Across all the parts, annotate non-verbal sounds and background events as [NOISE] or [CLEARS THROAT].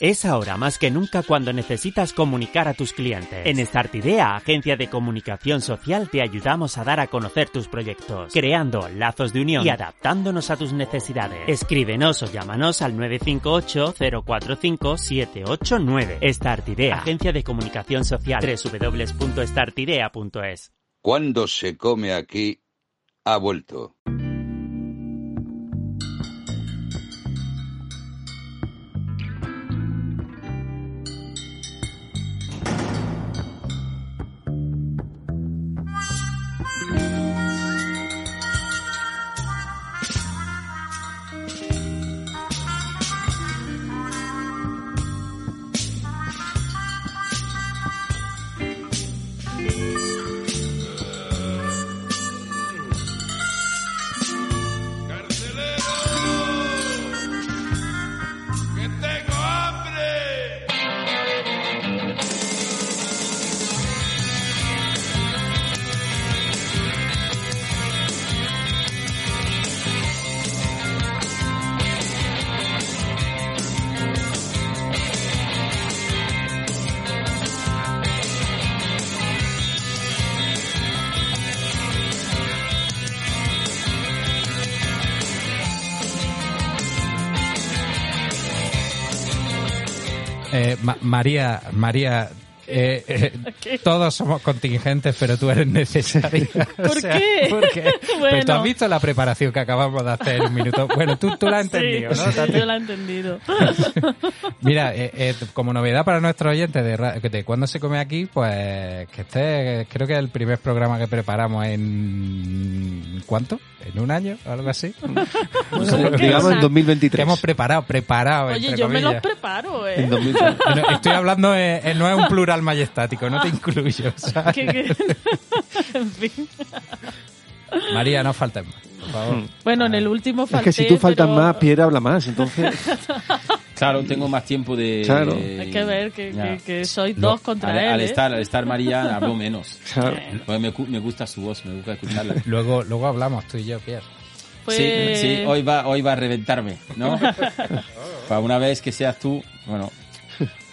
Es ahora más que nunca cuando necesitas comunicar a tus clientes. En Startidea, agencia de comunicación social, te ayudamos a dar a conocer tus proyectos, creando lazos de unión y adaptándonos a tus necesidades. Escríbenos o llámanos al 958-045-789. Startidea, agencia de comunicación social, www.startidea.es. Cuando se come aquí, ha vuelto. María, María, eh, eh, [LAUGHS] todos somos contingentes, pero tú eres necesaria. [LAUGHS] [LAUGHS] O ¿Por sea, qué? ¿por qué? Pues tú Bueno. has visto la preparación que acabamos de hacer en un minuto. Bueno, tú, tú la has entendido, Sí, ¿no? sí, yo la he entendido. Mira, eh, eh, como novedad para nuestro oyente de, de cuándo se come aquí, pues que este creo que es el primer programa que preparamos en... ¿Cuánto? ¿En un año o algo así? ¿Por qué? digamos O sea, en 2023. Que hemos preparado, preparado, Oye, entre yo me los comillas. preparo, ¿eh? En 2023. No, estoy hablando, eh, no es un plural majestático, no te incluyo. [LAUGHS] ¿sabes? Que- que- en fin. María, no faltes más, por favor. Bueno, en el último Es falté, que si tú faltas pero más, Pierre habla más, entonces... [LAUGHS] Claro, tengo más tiempo de... Claro. Hay que ver que, que, que sois dos contra al, él, al ¿eh? estar, al estar María [LAUGHS] hablo menos. Claro. Me, me gusta su voz, me gusta escucharla. Luego, luego hablamos tú y yo, Pierre. Pues- Sí, sí, hoy va, hoy va a reventarme, ¿no? Para una vez que seas tú, bueno,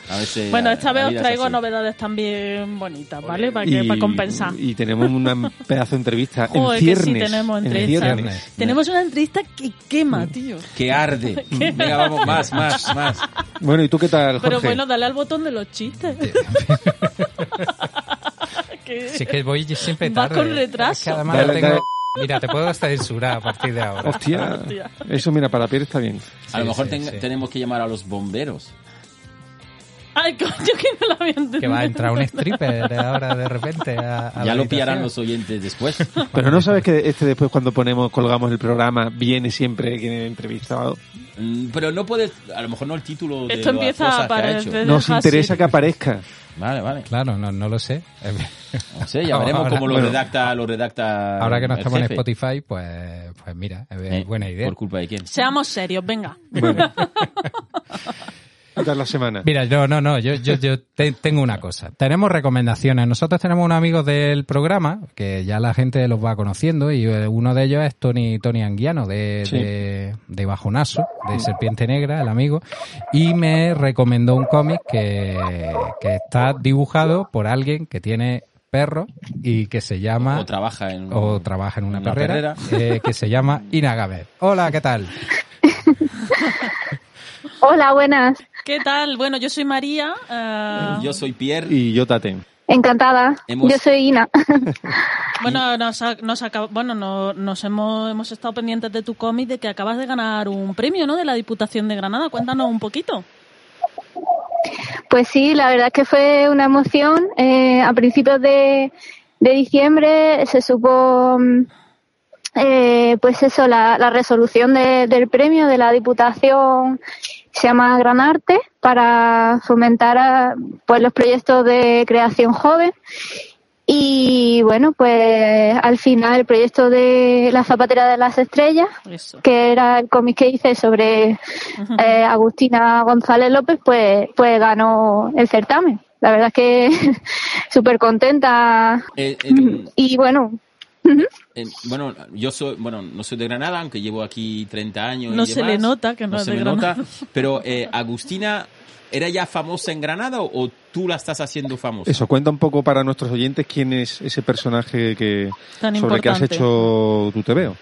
a veces... Bueno, esta vez os traigo novedades también bonitas, ¿vale? Para, que, para compensar. y tenemos una pedazo de entrevista Joder, en que sí ciernes. tenemos en ciernes. Tenemos una entrevista que quema, tío. Que arde. [LAUGHS] Venga, vamos, más, más, más. Bueno, ¿y tú qué tal, Jorge? Pero bueno, dale al botón de los chistes. [LAUGHS] Que- Si es que voy siempre Vas tarde. con retraso. Es que además Dale, tengo... dale. Mira, te puedo censurar a partir de ahora. Hostia, Hostia. eso mira, para Pierre está bien. A lo mejor sí, ten- sí. tenemos que llamar a los bomberos. Ay, coño, que no lo había entendido. Que va a entrar un stripper ahora de repente a, a Ya lo pillarán los oyentes después. Pero no sabes que este después cuando ponemos, colgamos el programa, viene siempre quien el entrevistado. Mm, Pero no puedes, a lo mejor no el título de Esto las empieza cosas a que ha aparecer. hecho. Nos interesa así. que aparezca. Vale, vale. Claro, no, no lo sé. No sé, ya [LAUGHS] veremos Ahora- cómo lo bueno. redacta, lo redacta Ahora que no estamos en jefe. Spotify, pues, pues mira, es Eh, buena idea. ¿Por culpa de quién? Seamos serios, venga. Bueno. [LAUGHS] ¿Qué tal la semana? Mira, no, no, no, yo, yo, yo te- tengo una cosa. Tenemos recomendaciones. Nosotros tenemos unos amigos del programa, que ya la gente los va conociendo, y eh, uno de ellos es Tony, Tony Anguiano, de, Sí. de, de Bajonazo, de Serpiente Negra, el amigo, y me recomendó un cómic que, que está dibujado por alguien que tiene perro y que se llama... O trabaja en... o trabaja en una, una perrera, perrera. eh, que se llama Inagabe. Hola, ¿qué tal? [LAUGHS] Hola, buenas. ¿Qué tal? Bueno, yo soy María. eh, Yo soy Pierre. Y yo Tate. Encantada. Hemos- Yo soy Ina. [LAUGHS] Bueno, nos, ha- nos acaba- bueno, no- nos hemos, hemos estado pendientes de tu cómic de que acabas de ganar un premio, ¿no? De la Diputación de Granada. Cuéntanos un poquito. Pues sí, la verdad es que fue una emoción. Eh, a principios de, de diciembre se supo, mm, eh, pues eso, la, la resolución de- del premio de la Diputación se llama Gran Arte para fomentar a, pues los proyectos de creación joven. Y bueno, pues al final el proyecto de La Zapatera de las Estrellas, Eso. que era el cómic que hice sobre eh, Agustina González López, pues, pues ganó el certamen. La verdad es que [LAUGHS] súper contenta. Eh, eh, Y bueno, eh, bueno, yo soy, bueno, no soy de Granada, aunque llevo aquí 30 años. y No se demás. le nota que no es se de me Granada. nota, pero eh, Agustina, ¿era ya famosa en Granada o, o tú la estás haciendo famosa? Eso, cuenta un poco para nuestros oyentes quién es ese personaje que Tan sobre el que has hecho tu TVO.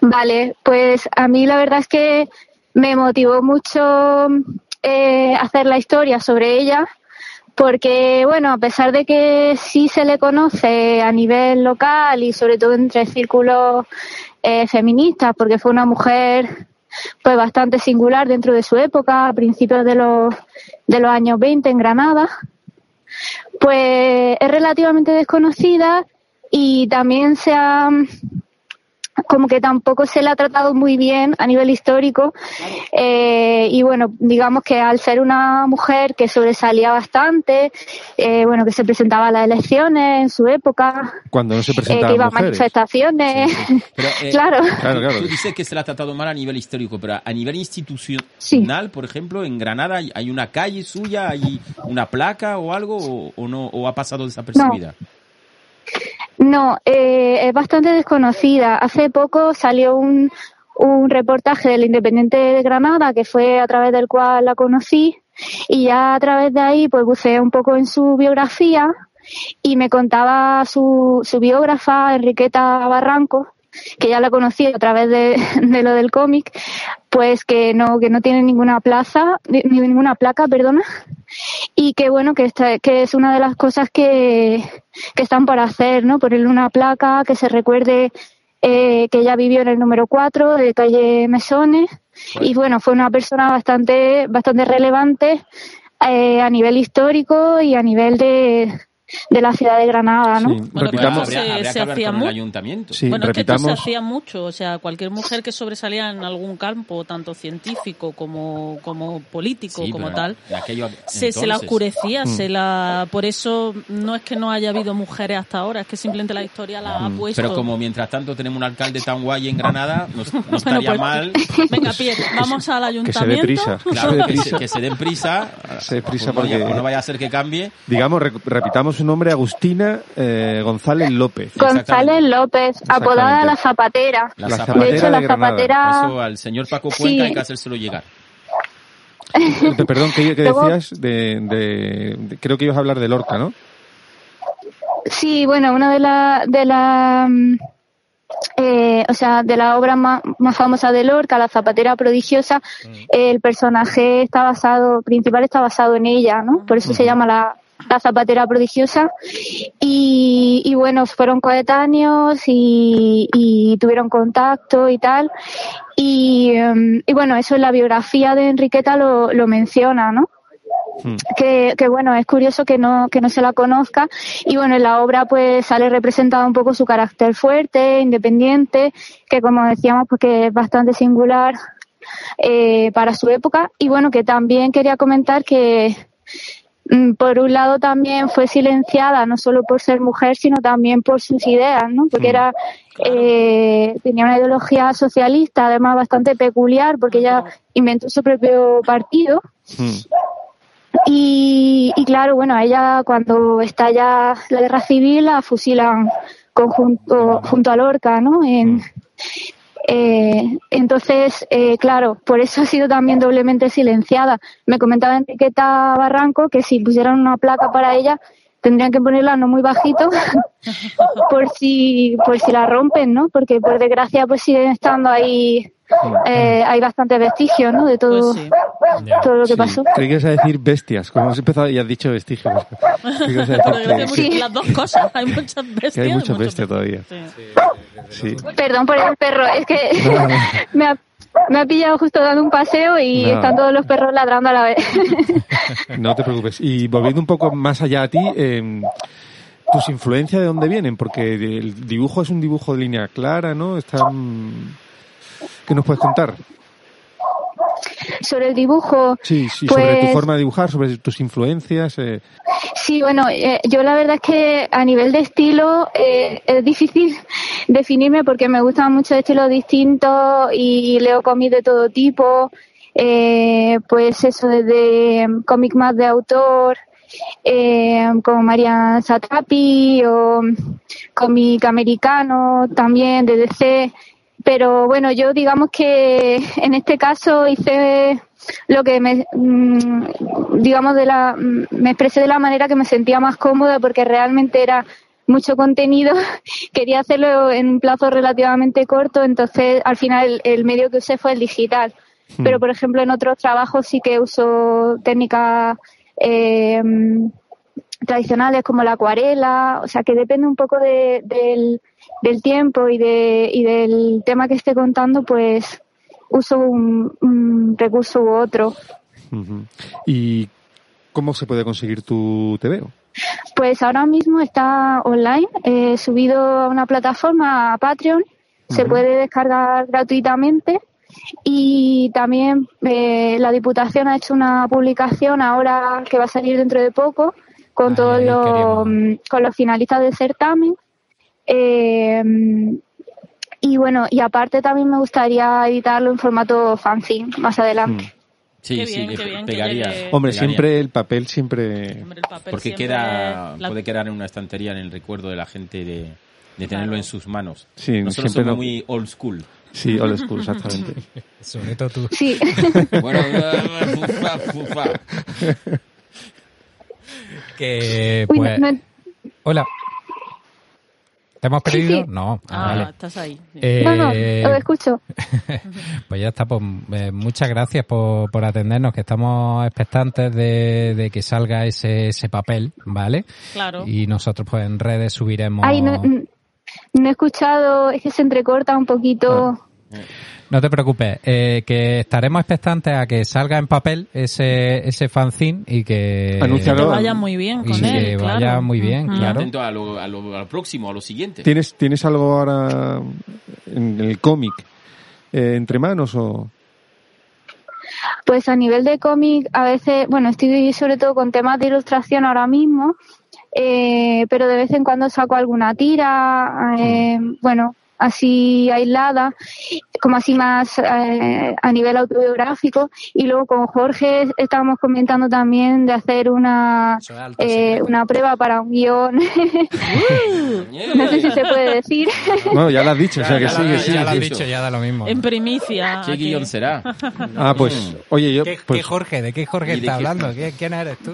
Vale, pues a mí la verdad es que me motivó mucho eh, hacer la historia sobre ella, porque bueno, a pesar de que sí se le conoce a nivel local y sobre todo entre círculos eh, feministas, porque fue una mujer pues bastante singular dentro de su época, a principios de los, de los años 20 en Granada, pues es relativamente desconocida y también se ha como que tampoco se le ha tratado muy bien a nivel histórico. Eh, y bueno digamos que al ser una mujer que sobresalía bastante eh, bueno que se presentaba a las elecciones en su época Cuando no se eh, presentaban que iba a manifestaciones. Pero, eh, claro. Claro, claro. Tú dices que se la ha tratado mal a nivel histórico, pero a nivel institucional, por ejemplo, en Granada hay- hay una calle suya, hay una placa o algo, o, o no, o ha pasado desapercibida. No, eh, es bastante desconocida. Hace poco salió un, un reportaje del Independiente de Granada, que fue a través del cual la conocí, y ya a través de ahí pues buceé un poco en su biografía y me contaba su, su biógrafa, Enriqueta Barranco, que ya la conocí a través de, [LAUGHS] de lo del cómic, pues que no, que no tiene ninguna plaza, ni ni ninguna placa, perdona, y que bueno, que, esta- que es una de las cosas que, que están por hacer, ¿no? Ponerle una placa que se recuerde eh, que ella vivió en el número 4 de calle Mesones. Y bueno, fue una persona bastante, bastante relevante eh, a nivel histórico y a nivel de, de la ciudad de Granada, ¿no? Sí, Bueno, repitamos. pero Habría, se- habría se que hablar hacía con el ayuntamiento. Sí, bueno, es que esto se repitamos. hacía mucho, o sea, cualquier mujer que sobresalía en algún campo, tanto científico como, como político, Sí, como tal, aquello se, se la oscurecía, Mm. se la, por eso no es que no haya habido mujeres hasta ahora, es que simplemente la historia la ha puesto. Mm. Pero como mientras tanto tenemos un alcalde tan guay en Granada, no, no Bueno, estaría pues, mal. Venga, Pierre, vamos al Que se dé ayuntamiento. prisa. Claro, Se dé que se, prisa. que se den prisa. Se dé prisa pues, porque- pues no vaya a ser que cambie. Digamos, re- repitamos su nombre, Agustina eh, González López. González López, apodada La Zapatera. La zapatera De hecho, de la Granada. zapatera... Eso al señor Paco Sí. Cuenca hay que hacérselo llegar. Perdón, ¿qué, qué [LAUGHS] decías? De, de- de- creo que ibas a hablar de Lorca, ¿no? Sí, bueno, una de las de la, mm, eh, o sea, de la obra más, más famosa de Lorca, La Zapatera Prodigiosa, el personaje está basado, principal está basado en ella, ¿no? Por eso se llama la, la Zapatera Prodigiosa. Y, y bueno, fueron coetáneos y, y tuvieron contacto y tal. Y, em, y bueno, eso en la biografía de Enriqueta lo, lo menciona, ¿no? Hmm. que, que bueno, es curioso que no, que no se la conozca y bueno, en la obra pues sale representado un poco su carácter fuerte, independiente, que como decíamos pues que es bastante singular eh, para su época y bueno, que también quería comentar que por un lado también fue silenciada no solo por ser mujer sino también por sus ideas, ¿no? Porque Mm. era eh, tenía una ideología socialista además bastante peculiar porque ella inventó su propio partido Hmm. y, y claro, bueno, a ella cuando estalla la guerra civil la fusilan conjunto, junto a Lorca, ¿no? En, eh, entonces, eh, claro, por eso ha sido también doblemente silenciada. Me comentaba Enriqueta Barranco que si pusieran una placa para ella tendrían que ponerla no muy bajito [LAUGHS] por si por si la rompen, ¿no? Porque por desgracia pues siguen estando ahí eh, hay bastantes vestigios, ¿no? De todo Pues sí. todo lo que Sí. pasó. Creí que ibas a decir bestias. Como has empezado y has dicho vestigios. [LAUGHS] Creí que las dos cosas, hay muchas bestias. que hay muchas bestias todavía. Sí. Sí. Perdón por el perro, es que No, no. [LAUGHS] me, ha, me ha pillado justo dando un paseo y No. están todos los perros ladrando a la vez. [LAUGHS] No te preocupes. Y volviendo un poco más allá a ti, eh, tus influencias de dónde vienen, porque el dibujo es un dibujo de línea clara, ¿no? Está, mm, ¿Qué nos puedes contar? Sobre el dibujo, Sí, sí, Pues- sobre tu forma de dibujar, sobre tus influencias. eh, Sí, bueno, eh, yo la verdad es que a nivel de estilo eh, es difícil [LAUGHS] definirme porque me gustan muchos estilos distintos y leo cómics de todo tipo. Eh, pues eso, desde cómic más de autor, eh, como María Satrapi o cómic americano también de DC. Pero bueno, yo digamos que en este caso hice lo que me, mm, digamos, de la, mm, me expresé de la manera que me sentía más cómoda porque realmente era mucho contenido. [LAUGHS] Quería hacerlo en un plazo relativamente corto, entonces al final el, el medio que usé fue el digital. Hmm. Pero, por ejemplo, en otros trabajos sí que uso técnicas eh, tradicionales como la acuarela, o sea que depende un poco de, del, del tiempo y, de, y del tema que esté contando, pues uso un, un recurso u otro. ¿Y cómo se puede conseguir tu TVO? Pues ahora mismo está online, eh, subido a una plataforma, a Patreon, se puede descargar gratuitamente y también eh, la Diputación ha hecho una publicación ahora que va a salir dentro de poco con todos los con los finalistas del certamen. Eh, y bueno, y aparte también me gustaría editarlo en formato fanzine más adelante. Mm. Sí, Qué sí, bien, que qué bien que pegaría. llegue. Hombre, pegaría. siempre el papel siempre... Hombre, el papel Porque siempre queda, la- puede quedar en una estantería en el recuerdo de la gente de, de tenerlo Claro. en sus manos. Sí, Nosotros siempre somos no- muy old school. Sí, old school, exactamente. [LAUGHS] Sobre todo tú. Sí. [LAUGHS] Bueno, [LAUGHS] fufa, fufa. Que, Uy, no- pues, no Hola. ¿Te hemos perdido? sí. No. Ah, vale. estás ahí. Eh, no, no, os escucho. [LAUGHS] Pues ya está, pues eh, muchas gracias por, por atendernos, que estamos expectantes de, de que salga ese, ese papel, ¿vale? Claro. Y nosotros pues en redes subiremos... Ay, no, no he escuchado, es que se entrecorta un poquito. No te preocupes, eh, que estaremos expectantes a que salga en papel ese, ese fanzine y que... Vaya muy bien y con él. que claro. vaya muy bien. Y claro. atento a lo, a, lo, a lo próximo, a lo siguiente. ¿Tienes, ¿Tienes algo ahora en el cómic eh, entre manos o...? Pues a nivel de cómic, a veces, bueno, estoy sobre todo con temas de ilustración ahora mismo, eh, pero de vez en cuando saco alguna tira, eh, bueno, así aislada, como así más eh, a nivel autobiográfico. Y luego con Jorge estábamos comentando también de hacer una, alto eh, una prueba para un guion. [LAUGHS] [LAUGHS] no sé si se puede decir. [LAUGHS] Bueno, ya lo has dicho, o sea que ya sí, sí. ya lo has dicho, ya da lo mismo. En primicia. ¿Qué aquí. guion será? Ah, pues, oye, yo... ¿Qué, pues, qué Jorge? ¿De qué Jorge ¿Y de está qué? hablando? ¿Qué- ¿Quién eres tú?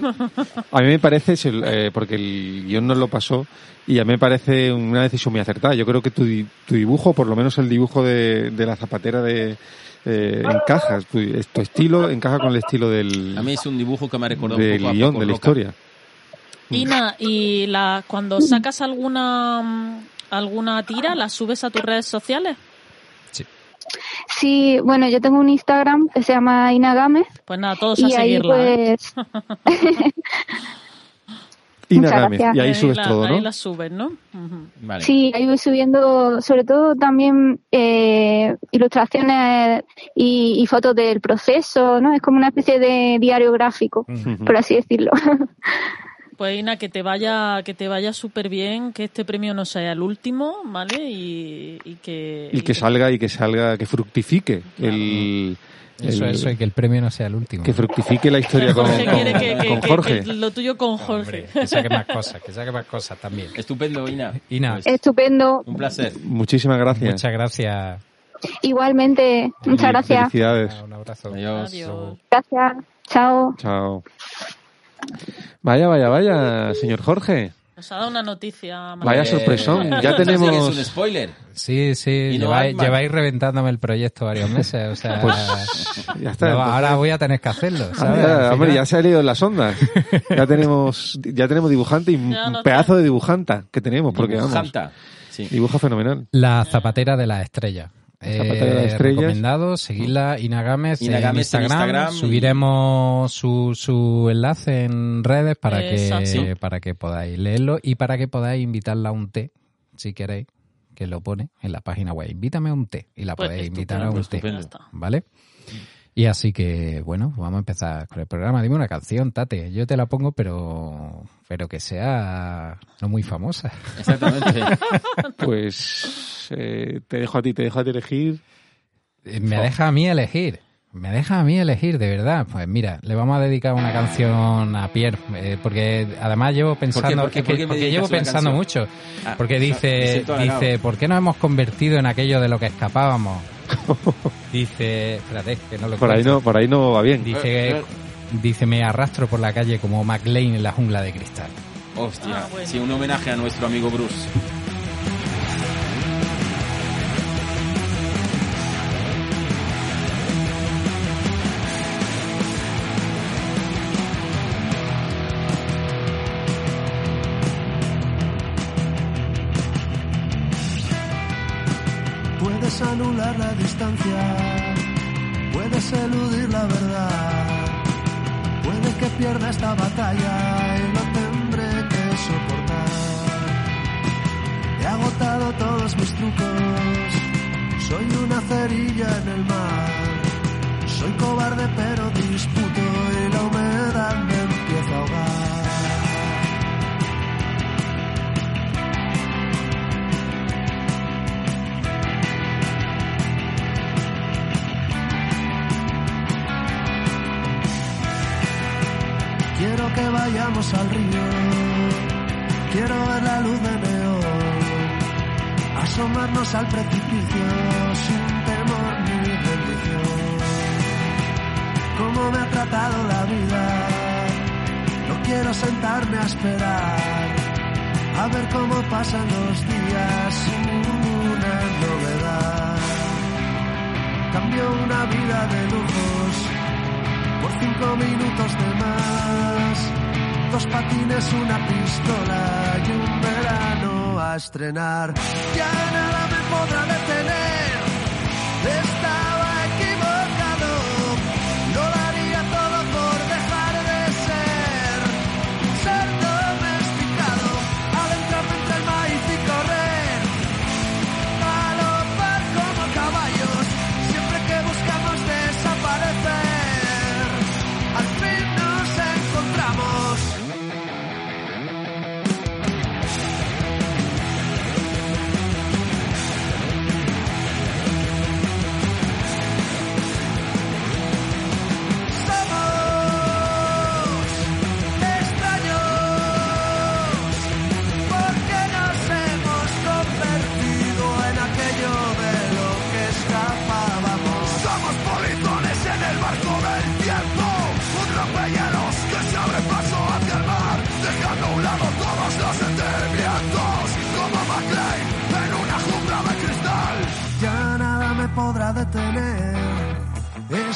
A mí me parece, eh, porque el guion nos lo pasó, y a mí me parece una decisión muy acertada. Yo creo que tu, di- tu dibujo, por lo menos el dibujo de, de la zapatera de eh, encaja, tu, es- tu estilo encaja con el estilo del, A mí es un dibujo que me ha recordado un del poco a guion, de la historia. Ina, y la, cuando sacas alguna alguna tira, ¿la subes a tus redes sociales? Sí, bueno, yo tengo un Instagram que se llama Inagame Pues nada, todos a y seguirla. ¿eh? pues [LAUGHS] Y ahí Ahí subes la- todo, Ahí ¿no? la subes, ¿no? Vale. Sí, ahí voy subiendo sobre todo también eh, ilustraciones y, y fotos del proceso, ¿no? Es como una especie de diario gráfico, por así decirlo. [LAUGHS] Pues Ina, que te vaya, que te vaya súper bien, que este premio no sea el último, ¿vale? Y, y que Y que salga, y que salga, que fructifique el, Eso, el- eso, y que el premio no sea el último. que fructifique la historia con, Jorge con- quiere que, que- con que- Jorge. que lo tuyo con Jorge. Hombre, que saque más cosas, que saque más cosas también. Estupendo, Ina. Ina. Pues, Estupendo. un placer. Muchísimas gracias. Muchas gracias. Igualmente, muchas gracias. Felicidades. Un abrazo. Adiós. Adiós. Gracias. Chao. Chao. Vaya, vaya, vaya, señor Jorge. Nos ha dado una noticia. Vaya sorpresón. [LAUGHS] Ya tenemos- Es un spoiler. Sí, sí, no lleváis, reventándome el proyecto varios meses, o sea, [LAUGHS] Pues, Ya está. no, ahora voy a tener que hacerlo, Ah, ¿sabes? hombre, ya se ha leído en las ondas. Ya tenemos, ya tenemos dibujante y un no pedazo de dibujanta que tenemos, porque vamos, Dibujanta. Sí. dibuja fenomenal. La zapatera de las estrellas. Zapatera de las Eh, estrellas. recomendado, seguidla Ina Gámez Ina en, Gámez en Instagram. Instagram y- Subiremos su, su enlace en redes para Exacto. que, para que podáis leerlo y para que podáis invitarla a un té, si queréis, que lo pone en la página web. Invítame a un té y la Pues podéis invitar a un pues té. estupendo. Está. ¿Vale? Y así que, bueno, vamos a empezar con el programa. Dime una canción, Tate. Yo te la pongo, pero, pero que sea no muy famosa. Exactamente. [LAUGHS] Pues eh, te dejo a ti, te dejo a ti elegir. Me deja a mí elegir. Me deja a mí elegir, de verdad. Pues mira, le vamos a dedicar una canción a Pierre, eh, porque además llevo pensando, ¿Por qué? es ¿Por que- qué me porque llevo pensando canción? mucho, Ah, porque dice, dice, ¿por qué nos hemos convertido en aquello de lo que escapábamos? [LAUGHS] dice, espérate, que no lo Por ahí no, por ahí no va bien. Dice, dice, me arrastro por la calle como McLean en la jungla de cristal. Hostia, Ah, bueno. sí, un homenaje a nuestro amigo Bruce. Distancia, puedes eludir la verdad. Puede que pierda esta batalla y lo tendré que soportar. He agotado todos mis trucos, soy una cerilla en el mar. Soy cobarde pero disputo y la humedad me Quiero que vayamos al río, quiero ver la luz de neón, asomarnos al precipicio sin temor ni rendición. Cómo me ha tratado la vida, no quiero sentarme a esperar, a ver cómo pasan los días sin ninguna novedad. Cambio una vida de lujos cinco minutos de más. Dos patines, una pistola y un verano a estrenar. Ya nada me podrá detener.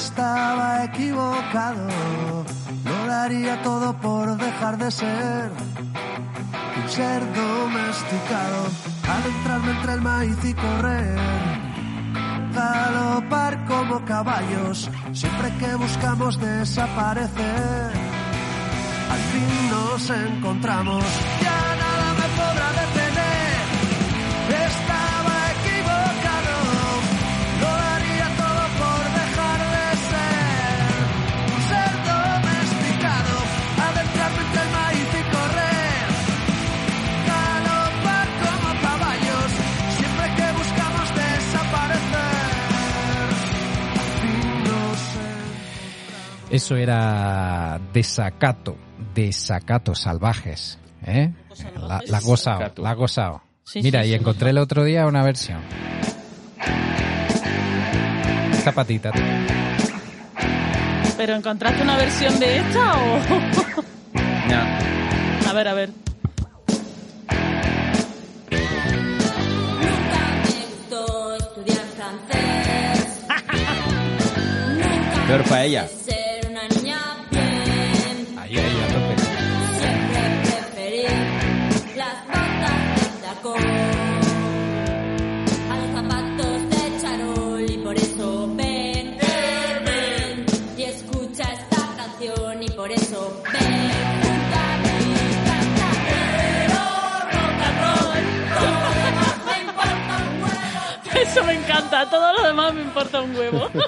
Estaba equivocado, lo daría todo por dejar de ser un ser domesticado, adentrarme entre el maíz y correr, galopar como caballos, siempre que buscamos desaparecer, al fin nos encontramos, ya nada me podrá detener, Eso era desacato, desacato salvajes, ¿eh? La, Desacato. la has gozado. Sí, Mira, sí, y sí. encontré el otro día una versión. Esta patita. ¿Pero encontraste una versión de esta o...? Ya. a ver, a ver. estudiar francés. Peor para ella. Eso me encanta. Todo lo demás me importa un huevo. [LAUGHS]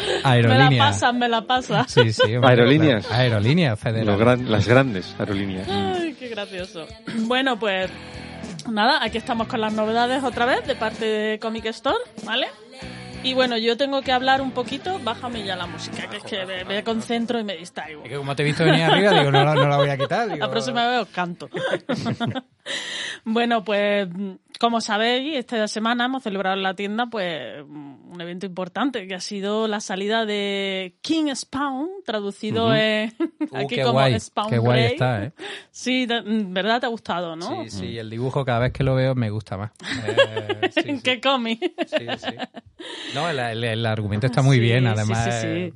Me la Aerolínea. pasas, me la pasas. Sí, sí. Aerolíneas. Aerolíneas federal. Los gran- las grandes aerolíneas. Ay, qué gracioso. Bueno, pues nada, aquí estamos con las novedades otra vez de parte de Comic Store, ¿vale? Y bueno, yo tengo que hablar un poquito, bájame ya la música, que es que me, me concentro y me distraigo. Es que como te he visto venir arriba, digo, no, la- no la voy a quitar. Digo, La próxima vez os canto. [LAUGHS] bueno, pues como sabéis, esta semana hemos celebrado en la tienda pues un evento importante que ha sido la salida de King Spawn, traducido Ujú. en Uh, aquí qué como guay, Spawn qué guay está, ¿eh? Sí, de- ¿verdad te ha gustado, no? Sí, sí, el dibujo cada vez que lo veo me gusta más. [LAUGHS] Eh, sí, ¿En qué cómic? sí, sí. No, el, el- el argumento está [LAUGHS] muy Sí, bien, sí, además. sí, sí. eh,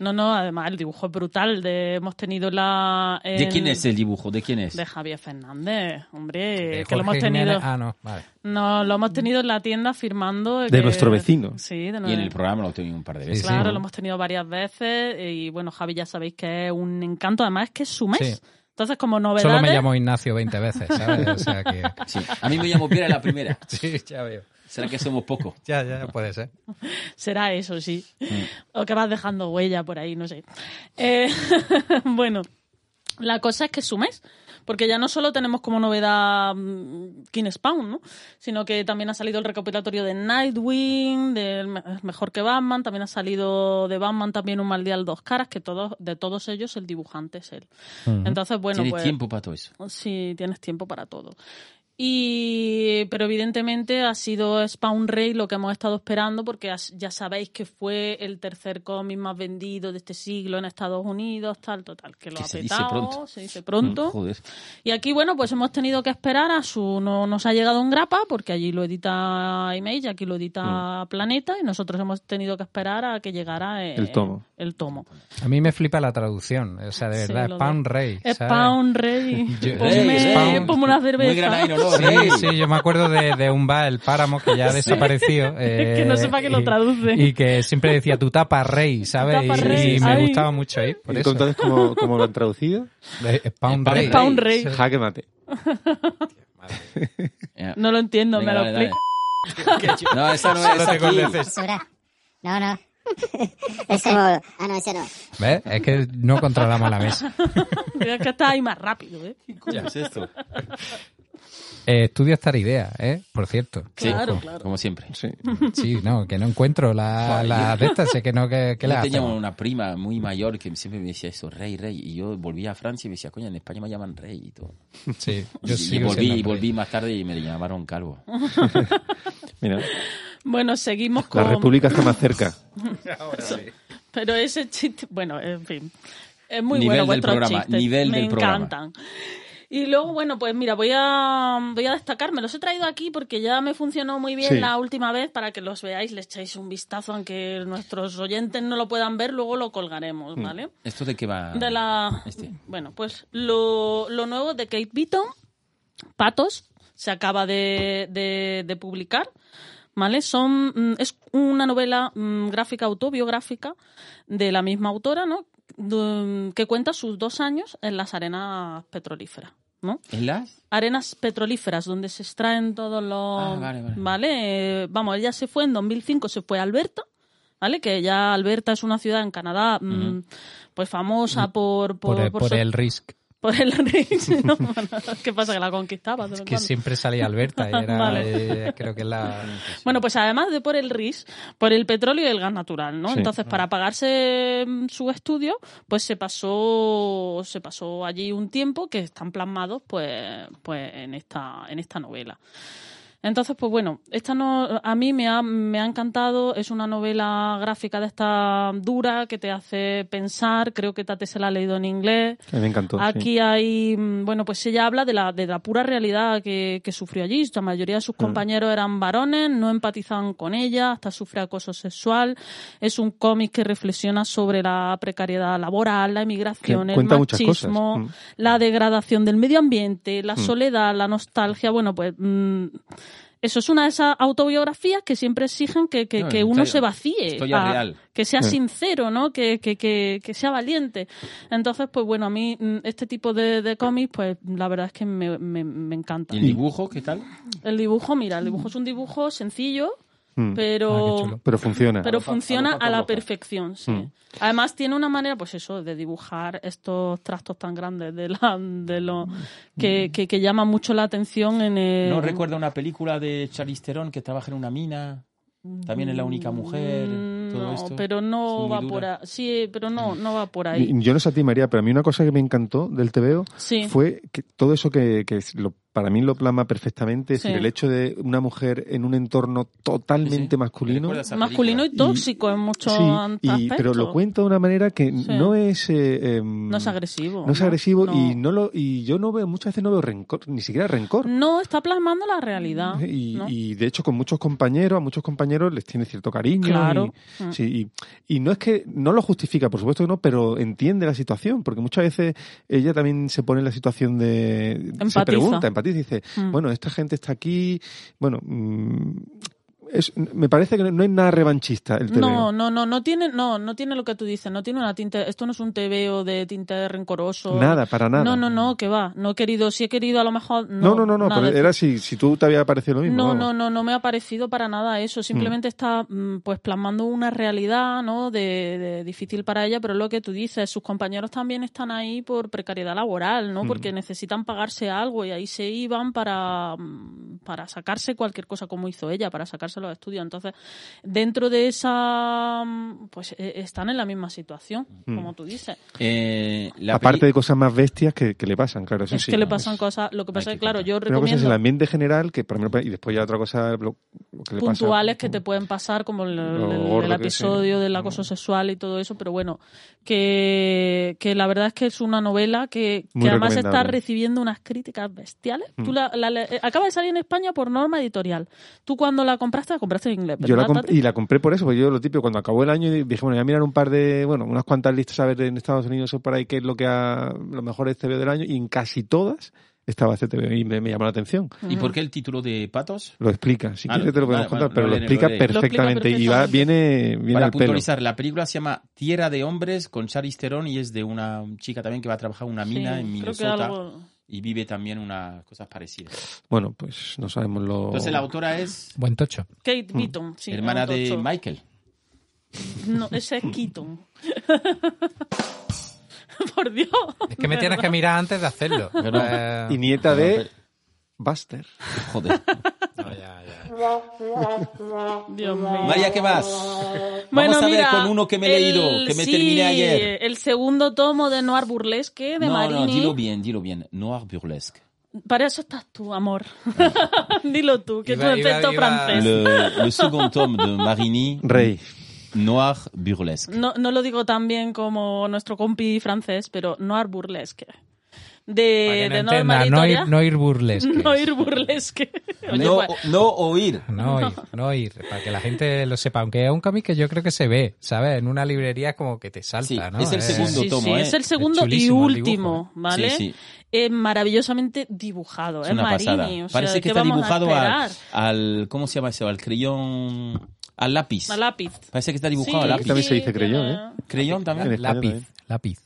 No, no, además el dibujo es brutal. De, hemos tenido la... ¿De quién es el dibujo? ¿De quién es? De Javier Fernández, hombre, de que lo hemos tenido... Jiménez- Ah, no, vale. No, lo hemos tenido en la tienda firmando. De que- nuestro vecino. Sí, de Y en el programa lo he tenido un par de veces. Claro, lo hemos tenido varias veces y bueno, Javi ya sabéis que es un encanto, además es que es su mes. Sí. Entonces, como novedades... Solo me llamo Ignacio 20 veces, ¿sabes? O sea que... [LAUGHS] Sí. A mí me llamo Piera la primera. [LAUGHS] Sí, ya veo. ¿Será que somos pocos? Ya, ya, puede ser. [LAUGHS] Será eso, sí. Mm. O que vas dejando huella por ahí, no sé. Eh, bueno, la cosa es que sumes, porque ya no solo tenemos como novedad mm, King Spawn, ¿no? Sino que también ha salido el recopilatorio de Nightwing, del Me- Mejor que Batman, también ha salido de Batman también un mal día al dos caras, que todos, de todos ellos el dibujante es él. Entonces, bueno, Tienes pues... tiempo para todo eso. Sí, tienes tiempo para todo. Y, pero evidentemente ha sido Spawn Rey lo que hemos estado esperando porque ya sabéis que fue el tercer cómic más vendido de este siglo en Estados Unidos, tal, total, que lo Que ha se dice petado, pronto. se dice pronto. Mm, joder. Y aquí, bueno, pues hemos tenido que esperar a su... No nos ha llegado un grapa porque allí lo edita Image, aquí lo edita Planeta y nosotros hemos tenido que esperar a que llegara eh, El tomo. El tomo. A mí me flipa la traducción, o sea, de Sí, verdad, lo Spawn de- Rey. ¿sabes? Spawn Rey. [LAUGHS] Yo- Ponme, Spawn- ponme una Sí, sí, yo me acuerdo de, de un bar, el Páramo, que ya ha Sí. desaparecido. Es [LAUGHS] que no sé para qué lo y- traduce. Y que siempre decía tu tapa rey, ¿sabes? tapa Y- rey, y, me ay. gustaba mucho ahí, por ¿Y eso. entonces cómo, cómo lo han traducido? Eh, Spawn Rey. Spawn Rey. Jaque mate. No lo entiendo, Venga, me lo explico. No, esa no es aquí. No, no. [LAUGHS] es como... Ah, no, ese no. ¿Ves? Es que no controlamos la mesa. [LAUGHS] Es que está ahí más rápido, ¿eh? ¿Qué es esto? Eh, estudio esta idea, ¿eh? Por cierto. Sí, Claro, como, claro. como siempre. Sí. Sí, no, que no encuentro la, la de estas, sé que no, que, que yo la tenía hacemos. una prima muy mayor que siempre me decía eso, rey, rey. Y yo volví a Francia y me decía, coño, en España me llaman rey y todo. Sí, Y, yo y sigo volví, y volví más tarde y me llamaron calvo. [LAUGHS] Mira, Bueno, seguimos la con... República está más cerca. Pero ese chiste, bueno, en fin. Es muy Nivel bueno del vuestros programa, chistes. nivel Me del programa. Y luego, bueno, pues mira, voy a, voy a destacar, me los he traído aquí porque ya me funcionó muy bien Sí. la última vez para que los veáis, le echáis un vistazo, aunque nuestros oyentes no lo puedan ver, luego lo colgaremos, Mm. ¿vale? ¿Esto de qué va? De la... Este. Bueno, pues lo, lo nuevo de Kate Beaton, Patos, se acaba de, de- de publicar, ¿vale? Son, mm, es una novela mm, gráfica autobiográfica de la misma autora, ¿no? Que cuenta sus dos años en las arenas petrolíferas, ¿no? ¿En las? Arenas petrolíferas, donde se extraen todos los... Ah, vale, vale. Eh, vamos, ella se fue en 2005, se fue a Alberta, ¿vale? Que ya Alberta es una ciudad en Canadá, mm, pues famosa por... Por, Por, el- por ser- el Risk. Por el Rix, ¿no? [LAUGHS] Bueno, ¿Qué pasa? Que la conquistaba. en Que cuando. siempre salía Alberta y [LAUGHS] era, Vale. eh, creo que es la... Bueno, pues además de por el RIS, por el petróleo y el gas natural, ¿no? Sí. Entonces, para pagarse mm, su estudio, pues se pasó, se pasó allí un tiempo que están plasmados, pues, pues en esta, en esta novela. Entonces, pues bueno, esta no, a mí me ha, me ha encantado, es una novela gráfica de esta dura que te hace pensar, creo que Tate se la ha leído en inglés. Me encantó. sí. Aquí hay, mm, bueno, pues ella habla de la, de la pura realidad que, que sufrió allí. La mayoría de sus Mm. compañeros eran varones, no empatizaban con ella, hasta sufre acoso sexual. Es un cómic que reflexiona sobre la precariedad laboral, la emigración, el machismo. Mm. la degradación del medio ambiente, la Mm. soledad, la nostalgia. Bueno, pues mm, eso es una de esas autobiografías que siempre exigen que, que, No, que uno se vacíe, historia a- real. que sea sincero, ¿no? Que, que, que, que sea valiente. Entonces, pues bueno, a mí mm, este tipo de, de cómics, pues la verdad es que me, me, me encanta. ¿Y el dibujo qué tal? El dibujo, mira, el dibujo es un dibujo sencillo, Mm. pero Pero funciona. pero funciona a la perfección, sí. Mm. Además tiene una manera, pues eso, de dibujar estos trastos tan grandes de la, de lo que, que, que llama mucho la atención en el... ¿No recuerda una película de Charlize Theron que trabaja en una mina? También es la única mujer, todo no, esto. pero no va por ahí. Sí, pero no, no va por ahí. Yo no sé a ti, María, pero a mí una cosa que me encantó del TVO Sí. fue que todo eso que, que lo- para mí lo plasma perfectamente, es Sí. decir, el hecho de una mujer en un entorno totalmente masculino. Masculino y tóxico en muchos Sí, y- aspectos. pero lo cuenta de una manera que Sí. no es eh, em, No es agresivo. no es agresivo y no lo y yo no veo muchas veces no veo rencor ni siquiera rencor No, está plasmando la realidad. y, ¿no? y, de hecho con muchos compañeros a muchos compañeros les tiene cierto cariño Claro. y, Mm. sí, y, y no es que no lo justifica por supuesto que no pero entiende la situación porque muchas veces ella también se pone en la situación de se Empatiza. pregunta empatiza y dice Mm. bueno esta gente está aquí bueno mm, es- me parece que no hay nada revanchista el TVO. No, no, no, no tiene, no, no tiene lo que tú dices, no tiene una tinte, esto no es un TVO de tinte rencoroso. Nada, para nada. No, no, no, que va, no he querido, si he querido a lo mejor, no no no, no, pero era si, si tú te había parecido lo mismo No, vamos. no, no, no me ha parecido para nada eso. Simplemente está mm, pues plasmando una realidad, ¿no? De, de difícil para ella, pero lo que tú dices, sus compañeros también están ahí por precariedad laboral, ¿no? Mm. Porque necesitan pagarse algo y ahí se iban para, mm, para sacarse cualquier cosa como hizo ella, para sacarse los estudios. Entonces, dentro de esa, mm, pues eh, están en la misma situación, Mm. como tú dices. Eh, la Aparte peli- de cosas más bestias que, que le pasan, claro, eso es sí. que le pasan cosas, lo que pasa es que, claro, yo Una cosa es el recomiendo ambiente general, que ejemplo, y después ya otra cosa, lo, lo que le pasa. puntuales que te pueden pasar, como el, episodio del acoso sexual y todo eso, pero bueno, que, que la verdad es que es una novela que, que además está recibiendo unas críticas bestiales. Mm. Tú la- la- le- acaba de salir en España por norma editorial. Tú cuando la compraste, la compraste en inglés, Yo la ¿verdad, comp- y la compré por eso, porque yo lo típico, cuando acabó el año dije, bueno, voy a mirar un par de, bueno, unas cuantas listas a ver en Estados Unidos o por ahí qué es lo que ha, lo mejor es TV del año, y en casi todas estaba este TV y me, me llamó la atención. ¿Y por qué el título de Patos? Lo explica, si Ah, quieres te lo podemos vale, contar, vale, pero lo explica lo perfectamente y va, viene, viene Para al pelo. puntualizar, la película se llama Tierra de Hombres con Charlize Theron y es de una chica también que va a trabajar en una Sí, mina en creo que Minnesota algo- y vive también unas cosas parecidas. Bueno, pues no sabemos lo... Entonces la autora es Buen tocho. Kate Beaton, sí. hermana de. Michael. No, ese es Keaton. [LAUGHS] por Dios. Es que me tienes que mirar antes de hacerlo. Eh, Y nieta de Buster. Joder. Dios mío. María, ¿qué más? Bueno, Vamos a ver mira, con uno que me he el- leído, que me sí, terminé ayer. El segundo tomo de Noir Burlesque de no, Marini. no, dilo bien, dilo bien. Noir burlesque. Para eso estás tú, amor. [LAUGHS] Dilo tú, que Iba- efecto iba- francés. Le, le second tome de Marini. Rey. Noir burlesque. No, no lo digo tan bien como nuestro compi francés, pero Noir Burlesque. De, no de entienda, Norma no ir, no ir [LAUGHS] burlesque. Noir Burlesque. Oye, No, pues, no oír. No oír, no oír, para que la gente lo sepa. Aunque es un cómic que yo creo que se ve, ¿sabes? En una librería como que te salta, Sí, ¿no? es el segundo sí, tomo, sí, ¿eh? es el segundo y último, dibujo. ¿vale? Sí, sí. Es maravillosamente dibujado, Es es, una Marini. pasada. o sea, Parece que ¿qué está a dibujado al, al- ¿Cómo se llama eso? Al creyón. Al lápiz. A lápiz. Parece que está dibujado Sí, al lápiz. También se dice creyón, ¿eh? Creyón también. Lápiz, también. lápiz,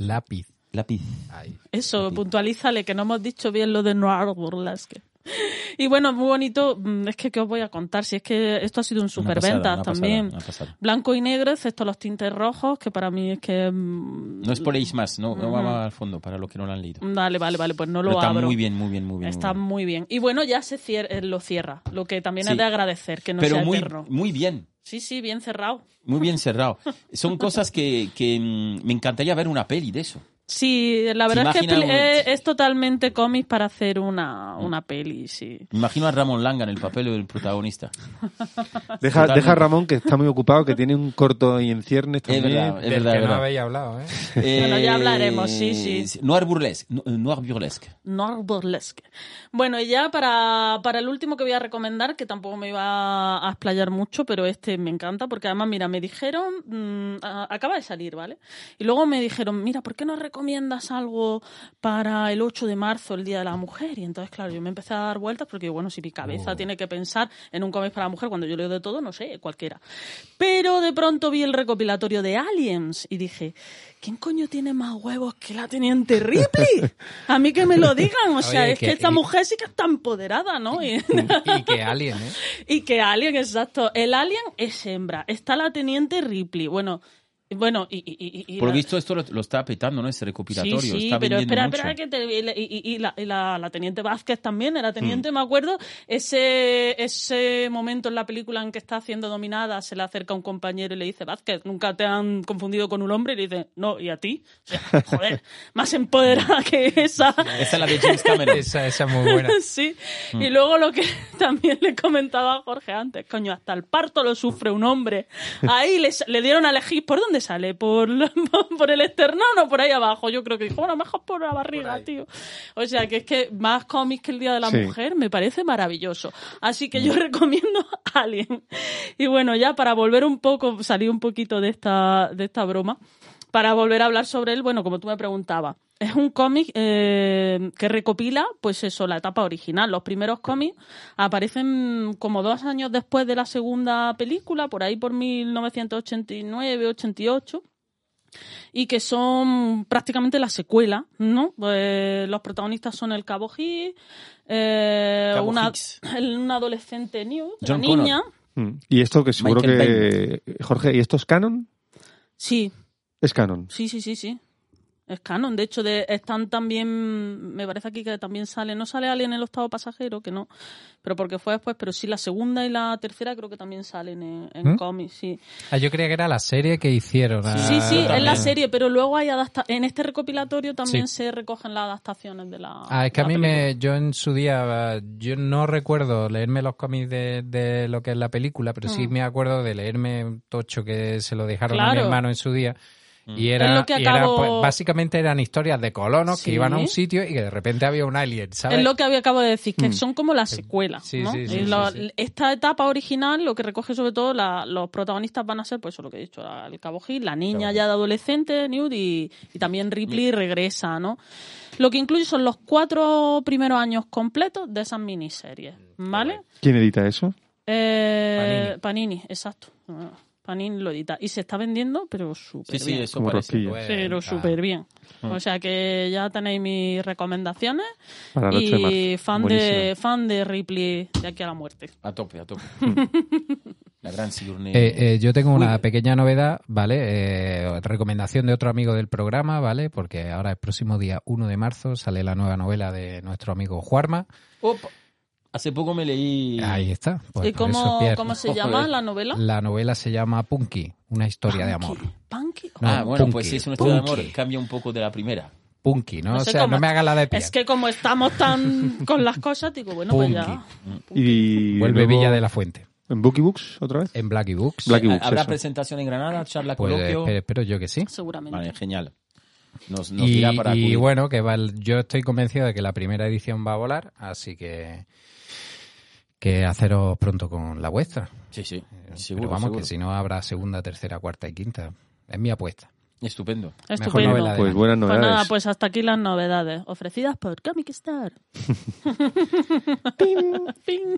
Lápiz. Lápiz. Lápiz. Eso, puntualízale, que no hemos dicho bien lo de Noir Burlesque. [LAUGHS] Y bueno, muy bonito, mm, es que ¿qué os voy a contar? Si es que esto ha sido un superventas pasada, una pasada, también. pasada. Blanco y negro, excepto los tintes rojos, que para mí es que... mm, No spoiléis más, no, no Ujú. vamos al fondo para los que no lo han leído. Dale, vale, vale, pues no lo Pero está abro. muy bien, muy bien, muy bien. Está muy muy bien. Y bueno, ya se cier- eh, lo cierra, lo que también Sí. es de agradecer, que no. Pero sea muy, eterno. muy bien, Sí, sí, bien cerrado. muy bien [LAUGHS] cerrado. Son cosas que, que mm, me encantaría ver una peli de eso. Sí, la verdad es que un- eh, es totalmente cómic para hacer una, una peli, sí. Imagino a Ramón Langa en el papel del protagonista. [LAUGHS] Deja, deja a Ramón, que está muy ocupado, que tiene un corto y en ciernes Es también. verdad, es Del verdad. que es no verdad. habéis hablado, ¿eh? [LAUGHS] Bueno, ya Eh, hablaremos, sí, sí. Noir burlesque. no- eh, Noir burlesque. Noir Burlesque. Bueno, y ya para, para el último que voy a recomendar, que tampoco me iba a explayar mucho, pero este me encanta, porque además, mira, me dijeron, mm, a- acaba de salir, ¿vale? Y luego me dijeron, mira, ¿por qué no recomiendas algo para el 8 de marzo, el Día de la Mujer? Y entonces, claro, yo me empecé a dar vueltas porque, bueno, si mi cabeza Oh. tiene que pensar en un cómic para la mujer, cuando yo leo de todo, no sé, cualquiera. Pero de pronto vi el recopilatorio de Aliens y dije, ¿quién coño tiene más huevos que la Teniente Ripley? A mí que me lo digan, o [LAUGHS] sea, Oye, es que, que- esta y- mujer sí que está empoderada, ¿no? Y, Y [LAUGHS] que Alien, ¿eh? [LAUGHS] y que Alien, exacto. El Alien es hembra. Está la Teniente Ripley. Bueno, bueno, y... y- y- y Por lo la- visto esto lo, lo está petando, ¿no? Ese recopilatorio. Sí, sí, está pero espera, mucho. espera, que te, y, la- y- y la, y la- la teniente Vázquez también, era Mm. teniente, me acuerdo, ese, ese momento en la película en que está haciendo dominada, se le acerca un compañero y le dice, Vázquez, ¿nunca te han confundido con un hombre? Y le dice, no, ¿y a ti? O sea, [LAUGHS] joder, más empoderada que esa. Esa es la de James Cameron. [LAUGHS] Esa, esa es muy buena. [LAUGHS] Sí, Mm. y luego lo que también le comentaba a Jorge antes, coño, hasta el parto lo sufre un hombre. Ahí le, le dieron a elegir, ¿por dónde sale? ¿Por, [LAUGHS] por el esternón o por ahí abajo? Yo creo que dijo, bueno, mejor por la barriga, tío. O sea, que es que más cómics que el Día de la Sí. Mujer me parece maravilloso. Así que yo [LAUGHS] recomiendo Alien. Y bueno, ya para volver un poco, salir un poquito de esta, de esta broma, para volver a hablar sobre él, bueno, como tú me preguntabas, es un cómic eh, que recopila, pues eso, la etapa original. Los primeros cómics aparecen como dos años después de la segunda película, por ahí por 1989-88 y que son prácticamente la secuela, ¿no? Pues los protagonistas son el Cabo Hicks, eh, Cabo una, Hicks. el- una adolescente Newt, John la niña. Mm. Y esto que seguro Michael que... Jorge, ¿y esto es canon? Sí, Es canon. Sí, sí, sí, sí. Es canon. De hecho, de, están también. Me parece aquí que también sale. No sale Alien en el octavo pasajero, que no. Pero porque fue después. Pero sí, la segunda y la tercera creo que también salen en, en ¿Mm? cómics, sí. Ah, yo creía que era la serie que hicieron. ah, Sí, sí, es la serie, pero luego hay adapta En este recopilatorio también Sí. se recogen las adaptaciones de la. Ah, es que a mí me, yo en su día, yo no recuerdo leerme los cómics de, de lo que es la película, pero sí Mm. me acuerdo de leerme un tocho que se lo dejaron a mi hermano en su día. Y Es era, lo que y era, pues, básicamente eran historias de colonos Sí. que iban a un sitio y que de repente había un alien, ¿sabes? Es lo que había acabo de decir, que Mm. son como las secuelas. Sí, ¿no? sí, sí, Y sí, lo- sí. Esta etapa original lo que recoge sobre todo la- los protagonistas van a ser, pues eso lo que he dicho, el Cabo Hill, la niña ya de adolescente, Newt, y, y también Ripley regresa, ¿no? Lo que incluye son los cuatro primeros años completos de esas miniseries, ¿vale? ¿Quién edita eso? Eh, Panini. exacto. Panini lo edita. Y se está vendiendo, pero súper Sí, sí, bien. eso Como parece. rosquilla. Pero súper bien. Mm. O sea que ya tenéis mis recomendaciones. Para la noche de y fan de, fan de Ripley de aquí a la muerte. A tope, a tope. [LAUGHS] la gran Sigourney. Eh, eh, yo tengo una pequeña novedad, ¿vale? Eh, recomendación de otro amigo del programa, ¿vale? Porque ahora el próximo día 1 de marzo sale la nueva novela de nuestro amigo Juarma. Opa. Hace poco me leí. Ahí está. Pues ¿Y por eso, cómo, Pierre. cómo se llama la novela? La novela se llama Punky, una historia de amor. Punky. No, ah, bueno, Punky, pues sí, es una historia de Punky. amor. Cambia un poco de la primera. Punky, ¿no? No o sé sea, cómo- no me hagas la de pie. Es que como estamos tan [LAUGHS] con las cosas, digo, bueno, pues ya. Y Vuelve luego- Villa de la Fuente. ¿En Bookie Books otra vez? En Blacky Books. Blacky Books, ¿Habrá eso. presentación en Granada, charla, Pues coloquio? espero, espero yo que sí. Seguramente. Vale, genial. Nos, nos Y, dirá para y acudir. bueno, que va el- yo estoy convencido de que la primera edición va a volar, así que que haceros pronto con la vuestra. Sí, sí. Pero Seguro, vamos, seguro. que si no habrá segunda, tercera, cuarta y quinta. Es mi apuesta. Estupendo. Mejor Estupendo. novela del Pues buenas Pues novedades. nada, pues hasta aquí las novedades ofrecidas por Comic Star. [LAUGHS] [LAUGHS] Ping.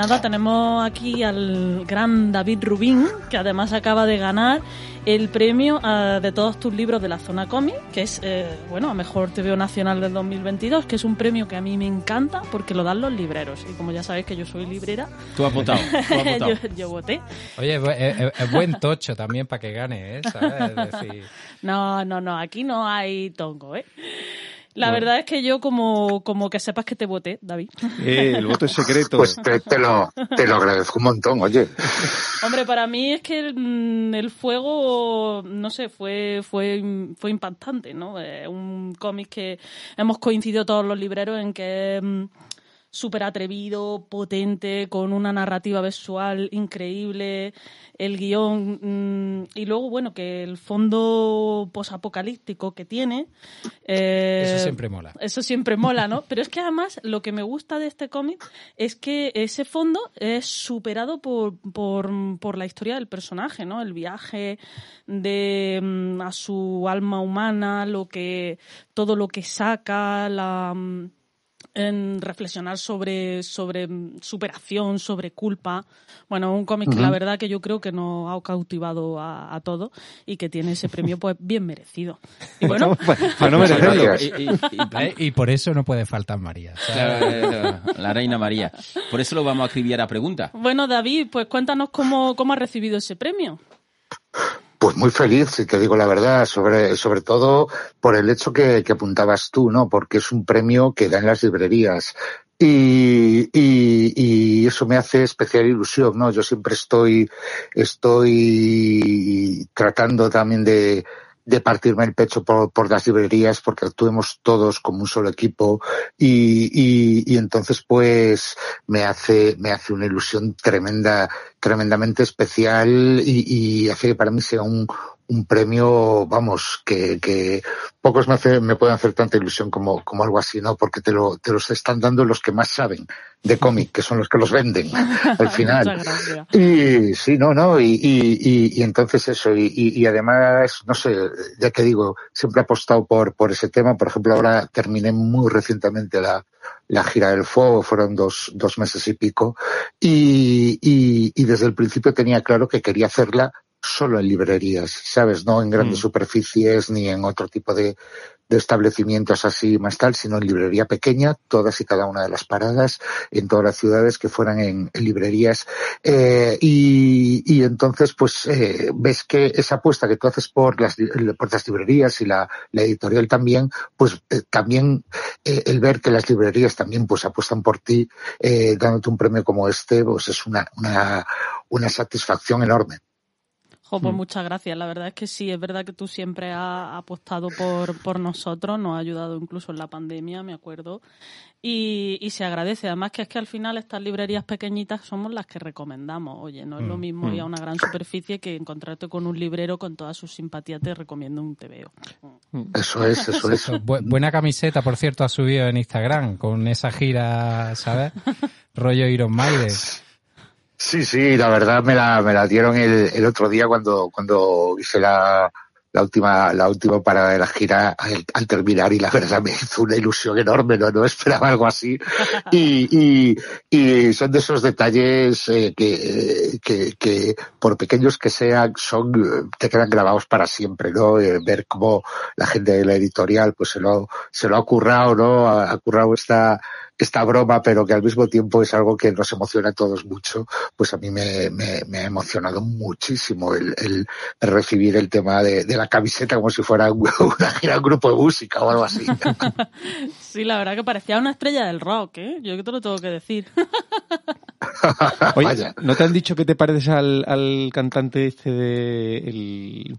Nada, tenemos aquí al gran David Rubín, que además acaba de ganar el premio ah, de todos tus libros de la zona cómic, que es, eh, bueno, a Mejor TVO Nacional del 2022, que es un premio que a mí me encanta porque lo dan los libreros. Y como ya sabéis que yo soy librera, Tú has votado. tú has [LAUGHS] votado. yo, yo voté. Oye, es, es- es buen tocho también para que gane, ¿eh? ¿Sabes? Es decir, [LAUGHS] No, no, no, aquí no hay tongo, ¿eh? La verdad es que yo como, como que sepas que te voté, David. Eh, el voto es secreto. Pues te, te lo, te lo agradezco un montón, oye. Hombre, para mí es que mm, el fuego, no sé, fue, fue, fue impactante, ¿no? Eh, un cómic que hemos coincidido todos los libreros en que es mm, súper atrevido, potente, con una narrativa visual increíble, el guion, mm, y luego, bueno, que el fondo posapocalíptico que tiene. eh, Eso siempre mola. Eso siempre mola, ¿no? Pero es que además lo que me gusta de este cómic es que ese fondo es superado por, por, por la historia del personaje, ¿no? El viaje de mm, a su alma humana, lo que todo lo que saca, la mm, en reflexionar sobre, sobre superación, sobre culpa. Bueno, un cómic que la verdad que yo creo que nos ha cautivado a, a todos y que tiene ese premio pues bien merecido. Y bueno, no. Gracias. Y- y- y-. Y por eso no puede faltar María. claro, la reina María. Por eso lo vamos a escribir a pregunta. Bueno, David, pues cuéntanos cómo, cómo has recibido ese premio. Pues muy feliz, si te digo la verdad, sobre, sobre todo por el hecho que, que apuntabas tú, ¿no? Porque es un premio que da en las librerías. Y, y, y eso me hace especial ilusión, ¿no? Yo siempre estoy, estoy tratando también de, de partirme el pecho por, por las librerías porque actuemos todos como un solo equipo y, y, entonces pues me hace, me hace una ilusión tremenda, tremendamente especial y, y hace que para mí sea un, un premio, vamos, que, que pocos me, hace- me pueden hacer tanta ilusión como, como algo así, ¿no? Porque te lo, te los están dando los que más saben de cómic, que son los que los venden [LAUGHS] al final. Y sí, no, no, y, y, y, y entonces eso, y, y, y además, no sé, ya que digo, siempre he apostado por, por ese tema. Por ejemplo, ahora terminé muy recientemente la, la gira del fuego, fueron dos, dos meses y pico, y, y, y desde el principio tenía claro que quería hacerla solo en librerías, ¿sabes? No en grandes Mm. superficies ni en otro tipo de, de establecimientos así más tal, sino en librería pequeña, todas y cada una de las paradas, en todas las ciudades que fueran en, en librerías. Eh, y, y entonces, pues, eh, ves que esa apuesta que tú haces por las, por las librerías y la, la editorial también, pues eh, también eh, el ver que las librerías también pues apuestan por ti, eh, dándote un premio como este, pues es una, una, una satisfacción enorme. Jo, pues Mm. muchas gracias. La verdad es que sí, es verdad que tú siempre has apostado por, por nosotros, nos ha ayudado incluso en la pandemia, me acuerdo. Y, y se agradece. Además que es que al final estas librerías pequeñitas somos las que recomendamos. Oye, no es lo Mm, mismo ir a una gran superficie que encontrarte con un librero con toda su simpatía te recomiendo un TVO. Eso es, eso es. Bu- buena camiseta, por cierto, ha subido en Instagram con esa gira, ¿sabes? [LAUGHS] Rollo Iron Maiden. [LAUGHS] Sí, sí, la verdad me la, me la dieron el, el otro día cuando, cuando hice la, la última, la última parada de la gira al, al terminar y la verdad me hizo una ilusión enorme, no, no esperaba algo así. [LAUGHS] Y, y, y son de esos detalles eh, que, que, que por pequeños que sean, son, te quedan grabados para siempre, ¿no? Eh, ver cómo la gente de la editorial pues se lo, se lo ha currado, ¿no? Ha, ha currado esta, esta broma, pero que al mismo tiempo es algo que nos emociona a todos mucho, pues a mí me, me, me ha emocionado muchísimo el, el recibir el tema de, de la camiseta como si fuera un- [LAUGHS] una gira, un grupo de música o algo así. [LAUGHS] Sí, la verdad que parecía una estrella del rock, ¿eh? Yo que te lo tengo que decir. [LAUGHS] Oye, Vaya. ¿no te han dicho que te pareces al, al cantante este de... El,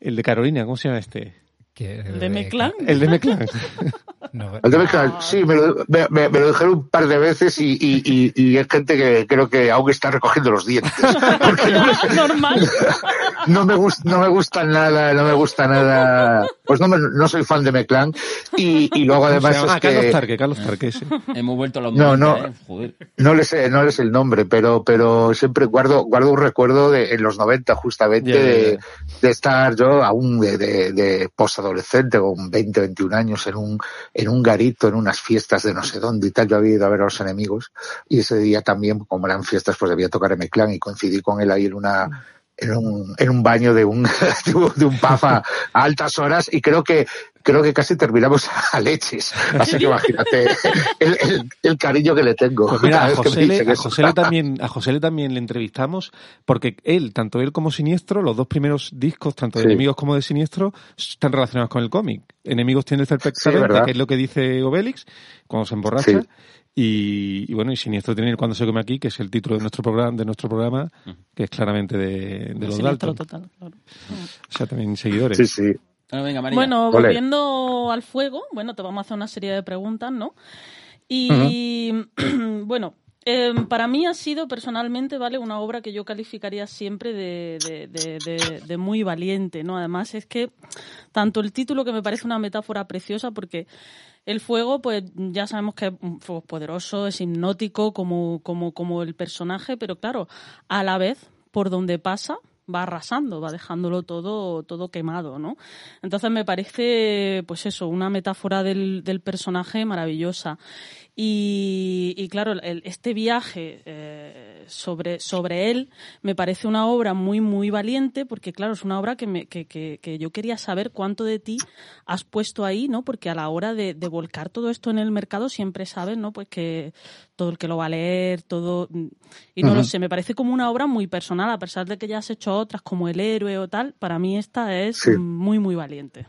el de Carolina, ¿cómo se llama este? Que- ¿De Meclán? El de Meclán. [LAUGHS] No, El de Mezcla, sí, me lo, me, me- me lo dijeron un par de veces y, y, y, y es gente que creo que aún está recogiendo los dientes. [LAUGHS] Porque no, Normal. [LAUGHS] no me gusta, no me gusta nada, no me gusta nada. Pues no, me- no soy fan de Meclán y, y luego además Se llama- es ah, Carlos que Tarque, Carlos Tarque, sí. Hemos vuelto a los No, 90, no. ¿eh? Joder. no le sé, no le sé el nombre, pero, pero siempre guardo, guardo un recuerdo de en los 90 justamente Ya, ya, ya. de, de estar yo aún de, de, de posadolescente con 20, 21 años en un, en un garito, en unas fiestas de no sé dónde y tal. Yo había ido a ver a los enemigos y ese día también, como eran fiestas, pues debía tocar en clan y coincidí con él ahí en una, en un, en un baño de un, [LAUGHS] de un, pub a altas horas y creo que, creo que casi terminamos [LAUGHS] a leches. [LAUGHS] Así que imagínate el, el, el cariño que le tengo. Pues mira, a José, le, dicen a, eso. José le [LAUGHS] también, a José le también le entrevistamos porque él, tanto él como Siniestro, los dos primeros discos, tanto de Sí. Enemigos como de Siniestro, están relacionados con el cómic. Enemigos tiene el perfectamente, que es lo que dice Obelix cuando se emborracha. Sí. Y, y bueno, y Siniestro tiene el Cuando se come aquí, que es el título de nuestro programa, de nuestro programa, que es claramente de, de los Siniestro Dalton. total, claro. O sea, también seguidores. Sí, sí. Bueno, venga, María. Bueno, Ole. volviendo al fuego, bueno, te vamos a hacer una serie de preguntas, ¿no? Y [CLEARS THROAT] bueno, eh, para mí ha sido personalmente, ¿vale? Una obra que yo calificaría siempre de, de- de- de- de muy valiente, ¿no? Además es que tanto el título que me parece una metáfora preciosa porque el fuego, pues ya sabemos que es un fuego poderoso, es hipnótico como, como, como el personaje, pero claro, a la vez, por donde pasa, va arrasando, va dejándolo todo, todo quemado, ¿no? Entonces me parece, pues eso, una metáfora del, del personaje maravillosa. Y, y claro, el- este viaje eh, sobre, sobre él me parece una obra muy, muy valiente, porque claro, es una obra que, me, que, que, que yo quería saber cuánto de ti has puesto ahí, ¿no? Porque a la hora de, de volcar todo esto en el mercado siempre sabes, ¿no? Pues que todo el que lo va a leer, todo... Y no lo sé, me parece como una obra muy personal, a pesar de que ya has hecho otras como El héroe o tal, para mí esta es Sí. muy, muy valiente.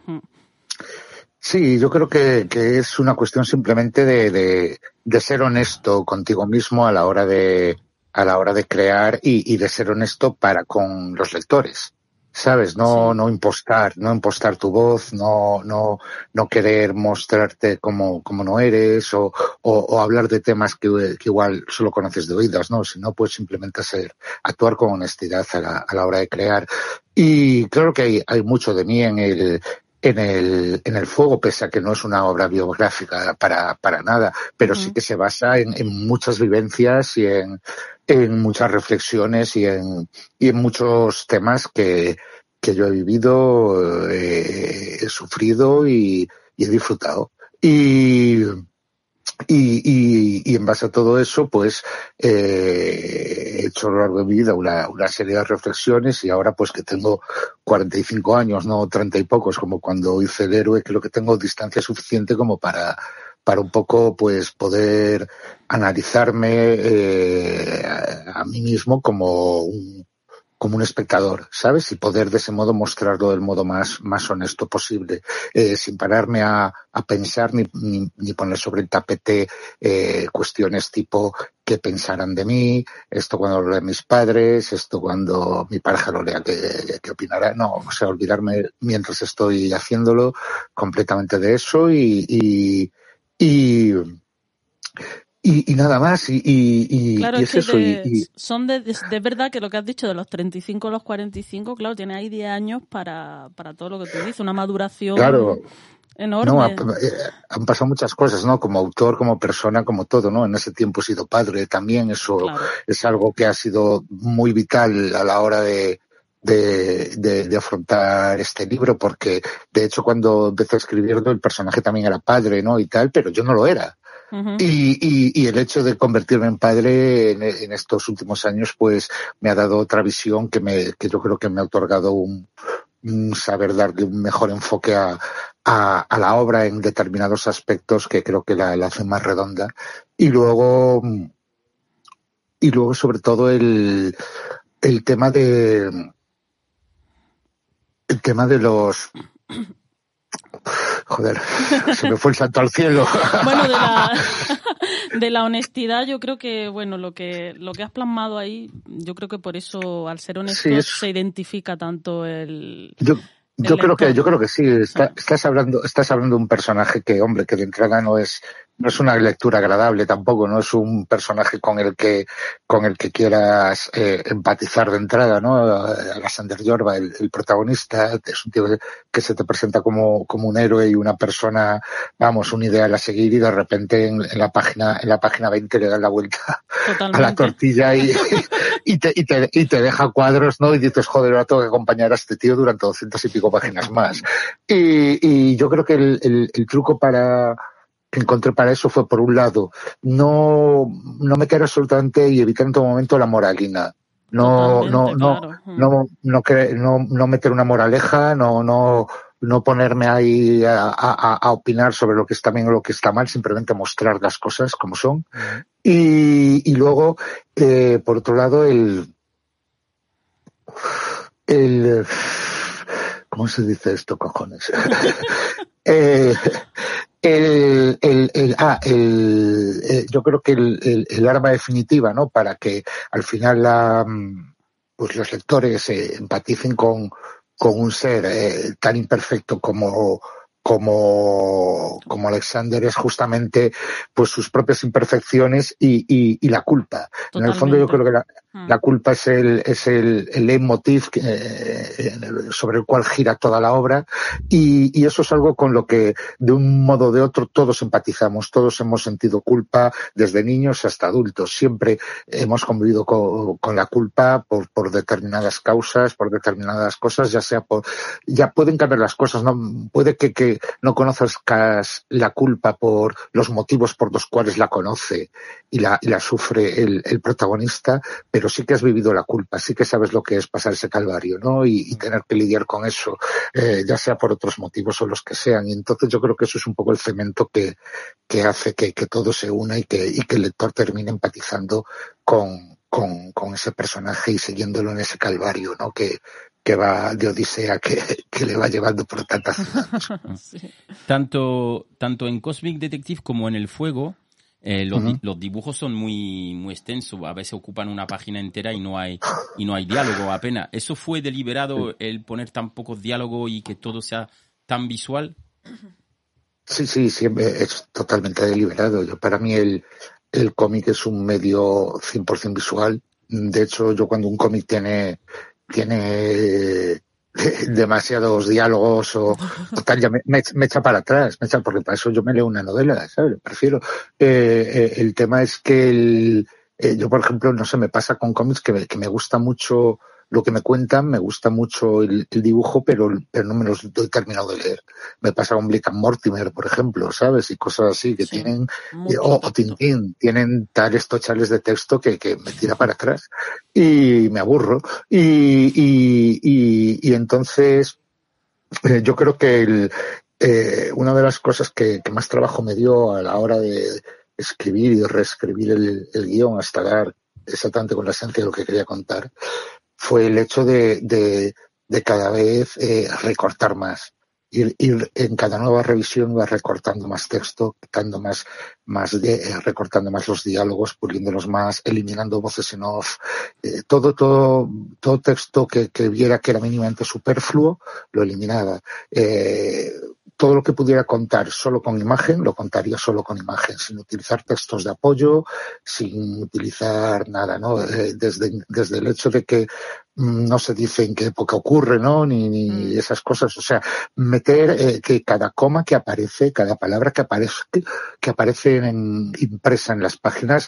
Sí, yo creo que, que es una cuestión simplemente de, de, de ser honesto contigo mismo a la hora de, a la hora de crear y, y de ser honesto para con los lectores. ¿Sabes? No, no impostar, no impostar tu voz, no, no, no querer mostrarte como, como no eres o, o, o hablar de temas que, que igual solo conoces de oídas, ¿no? Sino pues simplemente ser, actuar con honestidad a la, a la hora de crear. Y claro que hay, hay mucho de mí en el, en el, en el fuego, pese a que no es una obra biográfica para, para nada, pero sí que se basa en, en muchas vivencias y en, en muchas reflexiones y en, y en muchos temas que, que yo he vivido, eh, he sufrido y, y he disfrutado. Y, y, y, y en base a todo eso, pues eh, he hecho a lo largo de mi vida una, una serie de reflexiones y ahora pues que tengo 45 años, no 30 y pocos, como cuando hice el héroe, creo que tengo distancia suficiente como para para un poco pues poder analizarme eh, a, a mí mismo como un como un espectador, ¿sabes? Y poder de ese modo mostrarlo del modo más, más honesto posible, eh, sin pararme a, a pensar ni, ni, ni poner sobre el tapete eh, cuestiones tipo qué pensarán de mí, esto cuando lo lean mis padres, esto cuando mi pareja lo lea, qué, qué opinará. No, o sea, olvidarme mientras estoy haciéndolo completamente de eso y, y, y, y, y nada más. Y, y, Claro, y es eso. de- son de, de, de verdad que lo que has dicho de los 35 a los 45, claro, tiene ahí 10 años para, para todo lo que tú dices, una maduración Claro. enorme. No, eh, han pasado muchas cosas, ¿no? Como autor, como persona, como todo, ¿no? En ese tiempo he sido padre también, eso es algo que ha sido muy vital a la hora de, de, de- de afrontar este libro, porque de hecho cuando empecé a escribirlo el personaje también era padre, ¿no? Y tal, pero yo no lo era. Y, y, y el hecho de convertirme en padre en, estos últimos años, pues me ha dado otra visión que, me, que yo creo que me ha otorgado un, un saber darle un mejor enfoque a, a, a la obra en determinados aspectos que creo que la, la hace más redonda. Y luego, y luego sobre todo el, el tema de, el tema de los, joder, se me fue el santo al cielo. [LAUGHS] Bueno, de la, [LAUGHS] de la honestidad, yo creo que, bueno, lo que, lo que has plasmado ahí, yo creo que por eso, al ser honesto, Sí, es- se identifica tanto el, Yo- creo que, yo creo que sí. Está- estás hablando, estás hablando de un personaje que, hombre, que de entrada no es, no es una lectura agradable tampoco, no es un personaje con el que, con el que quieras eh, empatizar de entrada, ¿no? Alexander Yorba, el, el protagonista, es un tío que, se te presenta como, como un héroe y una persona, vamos, un ideal a seguir y de repente en, en la página, en la página 20 le dan la vuelta a la tortilla y, y, te, y, te, y te deja cuadros, ¿no? Y dices, joder, ahora tengo que acompañar a este tío durante 200 y pico páginas más. Y, y yo creo que el, el, el truco para que encontré para eso fue, por un lado, no, no meter absolutamente y evitar en todo momento la moralina. No, no, no, claro. No, no, no, no meter una moraleja, no, no, no ponerme ahí a, a- a opinar sobre lo que está bien o lo que está mal, simplemente mostrar las cosas como son. Y, y luego, eh, por otro lado, el, el, ¿cómo se dice esto, cojones? [LAUGHS] Eh, el, el, el- ah, el, eh, yo creo que el, arma definitiva, ¿no? Para que al final la, mm, pues los lectores eh, empaticen con, con un ser eh, tan imperfecto como, como, como Alexander es justamente pues sus propias imperfecciones y, y, y la culpa. En el fondo yo creo que la, Mm. la culpa es el, es el, el leitmotiv que, eh, sobre el cual gira toda la obra y, y eso es algo con lo que de un modo o de otro todos empatizamos, todos hemos sentido culpa desde niños hasta adultos. Siempre hemos convivido co- con, la culpa por, por determinadas causas, por determinadas cosas, ya sea por, ya pueden cambiar las cosas, no puede que, que no conozcas la culpa por los motivos por los cuales la conoce y la, y la sufre el, protagonista, pero sí que has vivido la culpa, sí que sabes lo que es pasar ese calvario, ¿no? Y, y tener que lidiar con eso, eh, ya sea por otros motivos o los que sean. Y entonces yo creo que eso es un poco el cemento que, que hace que, que todo se una y que, y que el lector termine empatizando con, con, con ese personaje y siguiéndolo en ese calvario, ¿no? Que, que va de Odisea, que, que le va llevando por tantas [LAUGHS] Tanto, tanto en Cosmic Detective como en El Fuego, eh, los, di- Ujú. los dibujos son muy, muy extensos. A veces ocupan una página entera y no hay, y no hay diálogo apenas. ¿Eso fue deliberado el poner tan pocos diálogos y que todo sea tan visual? Sí, sí, siempre es totalmente deliberado. Yo, para mí el, el cómic es un medio 100% visual. De hecho, yo cuando un cómic tiene, tiene demasiados diálogos o, tal, ya me echa para atrás, me echa, porque para eso yo me leo una novela, ¿sabes? Prefiero. Eh, eh, el tema es que el, eh, yo, por ejemplo, no sé, me pasa con cómics que me, que me gusta mucho lo que me cuentan, me gusta mucho el, el dibujo, pero, pero no me los doy terminado de leer. Me pasa con Blick and Mortimer, por ejemplo, ¿sabes? Y cosas así que tienen, o, o Tintín, tienen tales tochales de texto que, que me tira para atrás y me aburro. Y, y, y, y entonces, eh, yo creo que el, eh, una de las cosas que, que más trabajo me dio a la hora de escribir y reescribir el, el guion hasta dar exactamente con la esencia de lo que quería contar fue el hecho de, de, de cada vez eh, recortar más. Ir, ir, en cada nueva revisión iba recortando más texto, quitando más, más de, eh, recortando más los diálogos, puliéndolos más, eliminando voces en off, eh, todo, todo, todo texto que, que viera que era mínimamente superfluo, lo eliminaba. Eh, todo lo que pudiera contar solo con imagen, lo contaría solo con imagen, sin utilizar textos de apoyo, sin utilizar nada, ¿no? Desde, desde el hecho de que no se dice en qué época ocurre, ¿no? Ni, ni mm. esas cosas. O sea, meter eh, que cada coma que aparece, cada palabra que aparece, que aparece en, impresa en las páginas,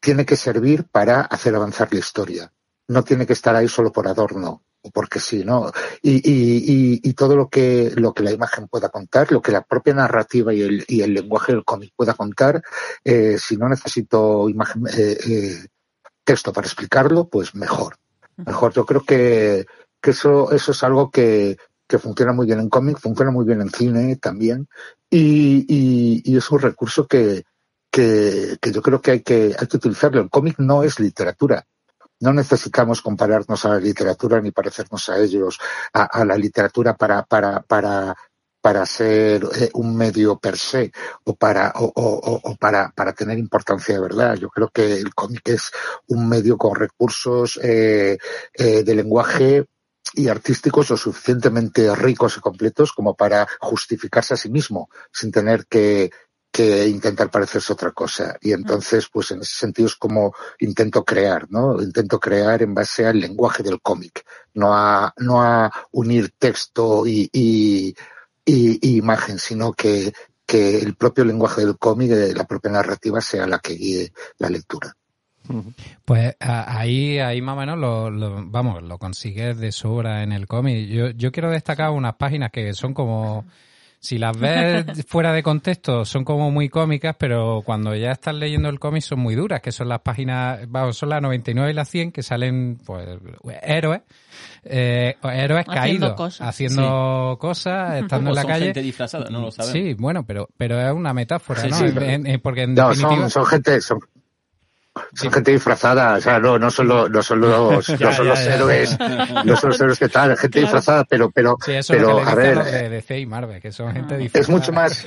tiene que servir para hacer avanzar la historia. No tiene que estar ahí solo por adorno porque sí, ¿no? Y, y, y, y, todo lo que, lo que la imagen pueda contar, lo que la propia narrativa y el, y el lenguaje del cómic pueda contar, eh, si no necesito imagen, eh, eh, texto para explicarlo, pues mejor. Mejor. Yo creo que, que eso, eso es algo que, que funciona muy bien en cómic, funciona muy bien en cine también, y, y, y es un recurso que, que, que yo creo que hay que, hay que utilizarlo. El cómic no es literatura no necesitamos compararnos a la literatura ni parecernos a ellos, a, a la literatura para, para, para, para ser eh, un medio per se o para, o, o, o, para, para tener importancia de verdad. Yo creo que el cómic es un medio con recursos eh, eh, de lenguaje y artísticos lo suficientemente ricos y completos como para justificarse a sí mismo, sin tener que, que intentar parecerse otra cosa. Y entonces, pues en ese sentido es como intento crear, ¿no? Intento crear en base al lenguaje del cómic, no a, no a unir texto y, y, y- y imagen, sino que, que el propio lenguaje del cómic, eh, la propia narrativa, sea la que guíe la lectura. Pues ahí, ahí más o menos lo, lo- vamos, lo consigues de sobra en el cómic. Yo, yo quiero destacar unas páginas que son como, si las ves [LAUGHS] fuera de contexto, son como muy cómicas, pero cuando ya estás leyendo el cómic son muy duras, que son las páginas, vamos, son las 99 y las 100 que salen, pues, héroes, eh, héroes Haciendo caídos, cosas. haciendo cosas, estando [LAUGHS] O en la son calle. gente disfrazada, no lo sabemos. Sí, bueno, pero, pero es una metáfora, Sí, ¿no? sí, En- pero- en- en- porque en No, definitiva... son, son gente, son, son gente disfrazada, o sea, no, no son los, no son los, [LAUGHS] Ya, no son ya, los ya. héroes, no son los héroes que tal, gente Claro. disfrazada, pero, pero, Sí, eso es pero, lo que le a ver, de DC y Marvel, que son gente es disfrazada. mucho más,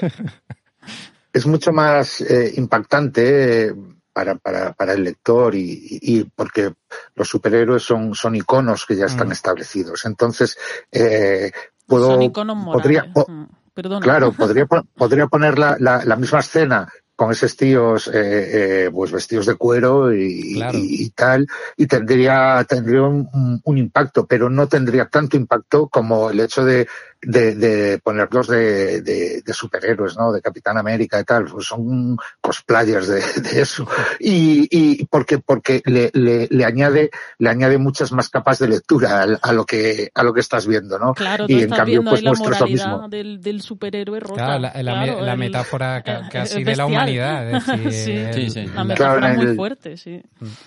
es mucho más eh, impactante eh, para, para, para el lector y, y- y porque los superhéroes son, son iconos que ya están Mm. establecidos. Entonces, eh, puedo, Son iconos morales. podría, po- Mm, Perdona. Claro, podría, po- podría poner la, la, la misma escena con esos tíos eh, eh, pues vestidos de cuero y, Claro. y- y tal, y tendría, tendría un, un impacto, pero no tendría tanto impacto como el hecho de, de, de ponerlos de, de, de superhéroes, ¿no? De Capitán América y tal, pues son cosplayers de, de eso. Y, y porque, porque le, le, le añade, le añade muchas más capas de lectura a, a lo que, a lo que estás viendo, ¿no? Claro, y en estás cambio, viendo pues la lo mismo. moralidad del, del superhéroe rota. Claro, la, la, Claro, la el- metáfora ca- [LAUGHS] casi de la humanidad. Es [LAUGHS] decir, Sí. Sí, sí. La metáfora Claro, en muy el- fuerte, sí.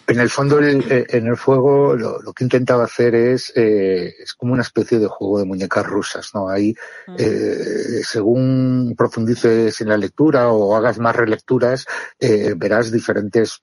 En el fondo, el- eh, en el juego, lo, lo que he intentado hacer es, eh, es como una especie de juego de muñecas rusas, ¿no? Ahí, eh, según profundices en la lectura o hagas más relecturas, eh, verás diferentes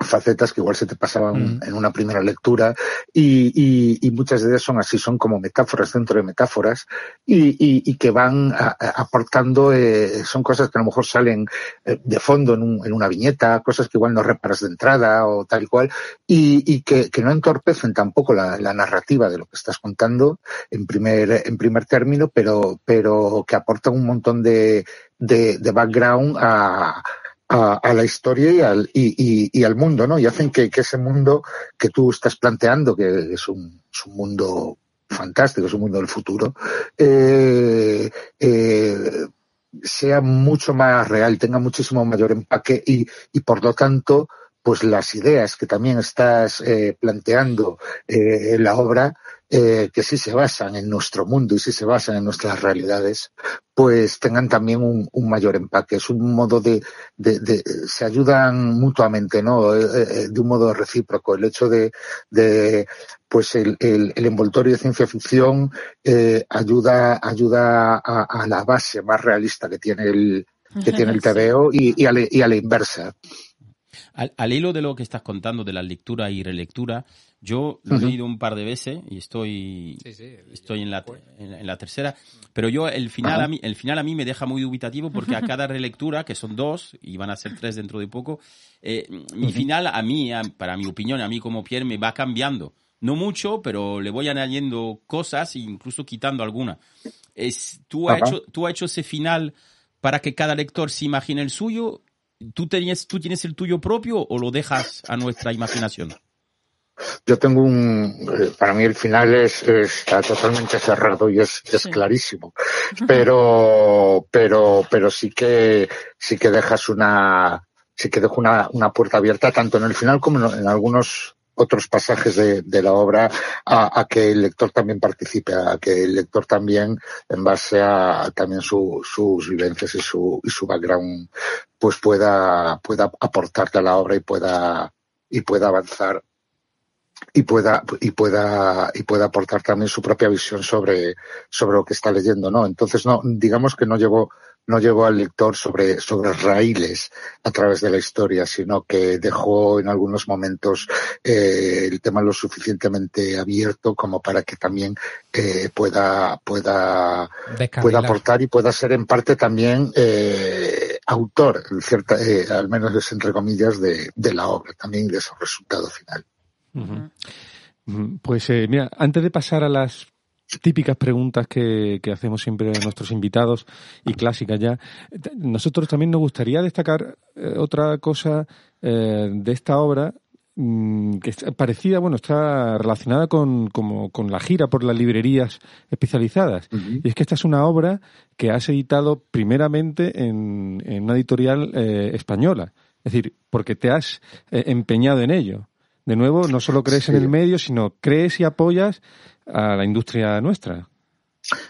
facetas que igual se te pasaban Mm. en una primera lectura y, y- y muchas de ellas son así, son como metáforas dentro de metáforas y, y- y que van a- a- aportando, eh, son cosas que a lo mejor salen eh, de fondo en, un- en una viñeta, cosas que igual no reparas de entrada o tal y cual y, y que, que no entorpecen tampoco la, la narrativa de lo que estás contando en primer, en primer término, pero, pero que aportan un montón de, de, de background a, a, a la historia y al, y, al mundo, ¿no? Y hacen que, que ese mundo que tú estás planteando, que es un, es un mundo fantástico, es un mundo del futuro, eh, eh, sea mucho más real, tenga muchísimo mayor empaque y, y por lo tanto, pues las ideas que también estás eh, planteando en la obra, eh, que sí se basan en nuestro mundo y sí se basan en nuestras realidades, pues tengan también un, un mayor empaque. Es un modo de, de, de- se ayudan mutuamente, ¿no? Eh, eh, de un modo recíproco. El hecho de, de pues el, el, el envoltorio de ciencia ficción eh, ayuda, ayuda a, a la base más realista que tiene el, que tiene el. [LAUGHS] TVO y, y, a la, y a la inversa. Al, al hilo de lo que estás contando de la lectura y relectura, yo lo he leído un par de veces y estoy, estoy en, la, en, la- en la tercera, pero yo el final, a mí, el final a mí me deja muy dubitativo porque a [LAUGHS] cada relectura, que son dos y van a ser tres dentro de poco, eh, mi final a mí, a- para mi opinión, a mí como Pierre, me va cambiando. No mucho, pero le voy añadiendo cosas e incluso quitando alguna. Es, ¿tú, has hecho, ¿Tú has hecho ese final para que cada lector se imagine el suyo? ¿Tú, tenías, ¿Tú tienes el tuyo propio o lo dejas a nuestra imaginación? Yo tengo un, eh, para mí el final es, está totalmente cerrado y es, es clarísimo. [LAUGHS] Pero, pero, pero sí que, sí que dejas una, sí que dejo una, una puerta abierta tanto en el final como en, en algunos otros pasajes de, de la obra a, a que el lector también participe, a que el lector también, en base a también su, sus vivencias y su, y su background, pues pueda, pueda aportarte a la obra y pueda, y pueda avanzar y pueda y pueda y pueda aportar también su propia visión sobre sobre lo que está leyendo no entonces no digamos que no llevo no llevo al lector sobre sobre raíles a través de la historia sino que dejó en algunos momentos eh, el tema lo suficientemente abierto como para que también eh, pueda pueda pueda aportar y pueda ser en parte también eh, autor en cierta eh, al menos es entre comillas de, de la obra también y de su resultado final. Pues eh, mira, antes de pasar a las típicas preguntas que, que hacemos siempre a nuestros invitados y clásicas ya, nosotros también nos gustaría destacar eh, otra cosa eh, de esta obra mm, que está parecida, bueno, está relacionada con, como, con la gira por las librerías especializadas. Y es que esta es una obra que has editado primeramente en, en una editorial eh, española. Es decir, porque te has eh, empeñado en ello. De nuevo, no solo crees en el medio, sino crees y apoyas a la industria nuestra.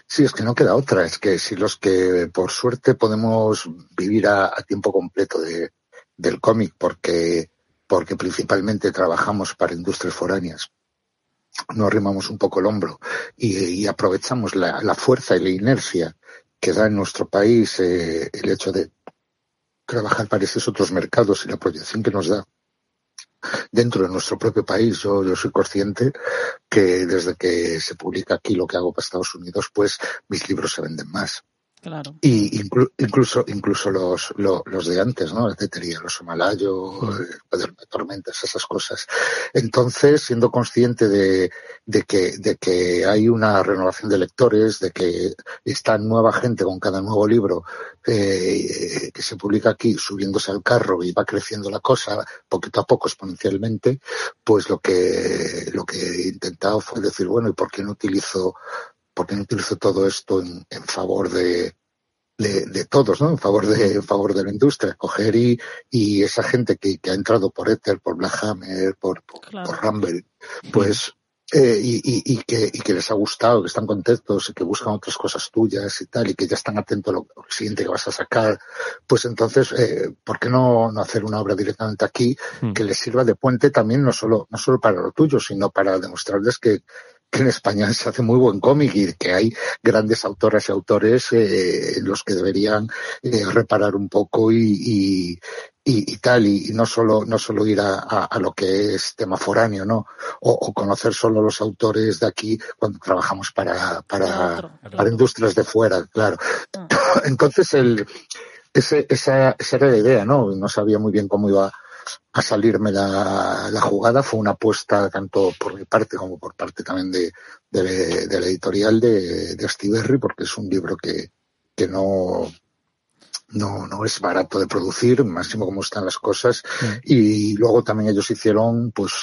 Sí, es que no queda otra. Es que si los que por suerte podemos vivir a, a tiempo completo de, del cómic, porque, porque principalmente trabajamos para industrias foráneas, nos arrimamos un poco el hombro y, y aprovechamos la, la fuerza y la inercia que da en nuestro país eh, el hecho de trabajar para esos otros mercados y la proyección que nos da dentro de nuestro propio país. Yo, yo soy consciente que desde que se publica aquí lo que hago para Estados Unidos, pues mis libros se venden más. Claro. Y inclu- incluso, incluso los, lo- los de antes, ¿no? Tetería, los cuaderno de tormentas, esas cosas. Entonces, siendo consciente de, de que, de que hay una renovación de lectores, de que está nueva gente con cada nuevo libro, eh, que se publica aquí subiéndose al carro y va creciendo la cosa poquito a poco exponencialmente, pues lo que, lo que he intentado fue decir, bueno, ¿y por qué no utilizo ¿por qué no utilizo todo esto en, en favor de, de, de todos, ¿no? En favor de, en favor de la industria. Coger y, y esa gente que, que ha entrado por Ether, por Black Hammer, por, por, por Rumble, pues, eh, y, y, y que, y que les ha gustado, que están contentos y que buscan otras cosas tuyas y tal, y que ya están atentos a lo, a lo siguiente que vas a sacar, pues entonces, eh, ¿por qué no, no hacer una obra directamente aquí que les sirva de puente también, no solo, no solo para lo tuyo, sino para demostrarles que, que en España se hace muy buen cómic y que hay grandes autoras y autores eh, en los que deberían eh, reparar un poco y, y, y, y tal, y, y no solo, no solo ir a, a, a lo que es tema foráneo, ¿no? O, o conocer solo los autores de aquí cuando trabajamos para, para, para industrias de fuera, claro. [COUGHS] Entonces, el, ese, esa, esa era la idea, ¿no? No sabía muy bien cómo iba a salirme la, la jugada. Fue una apuesta tanto por mi parte como por parte también de, de, de la editorial de, de Astiberri, porque es un libro que, que no, no, no es barato de producir, máximo como están las cosas. Y luego también ellos hicieron pues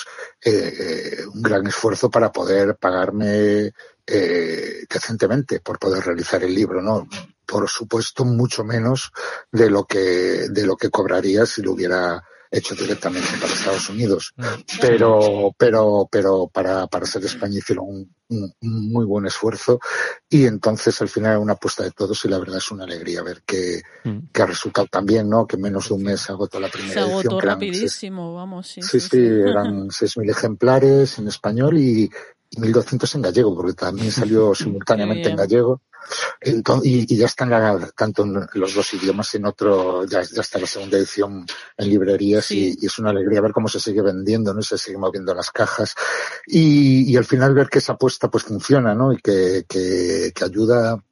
eh, un gran esfuerzo para poder pagarme eh, decentemente por poder realizar el libro, ¿no? Por supuesto, mucho menos de lo que, de lo que cobraría si lo hubiera hecho directamente para Estados Unidos. Pero, pero, pero para, para ser España hicieron un, un, un muy buen esfuerzo y entonces al final era una apuesta de todos y la verdad es una alegría ver que, que ha resultado tan bien, ¿no? Que en menos de un mes se agotó la Se primera edición. agotó seis- rapidísimo, vamos, sí. Sí, sí, eran [LAUGHS] 6.000 ejemplares en español y 1.200 en gallego, porque también salió [LAUGHS] simultáneamente en gallego. Y, y ya están la- tanto en los dos idiomas en otro, ya, ya está la segunda edición en librerías y, y es una alegría ver cómo se sigue vendiendo, ¿no? Y se sigue moviendo las cajas. Y, y al final ver que esa apuesta pues funciona, ¿no? Y que, que, que ayuda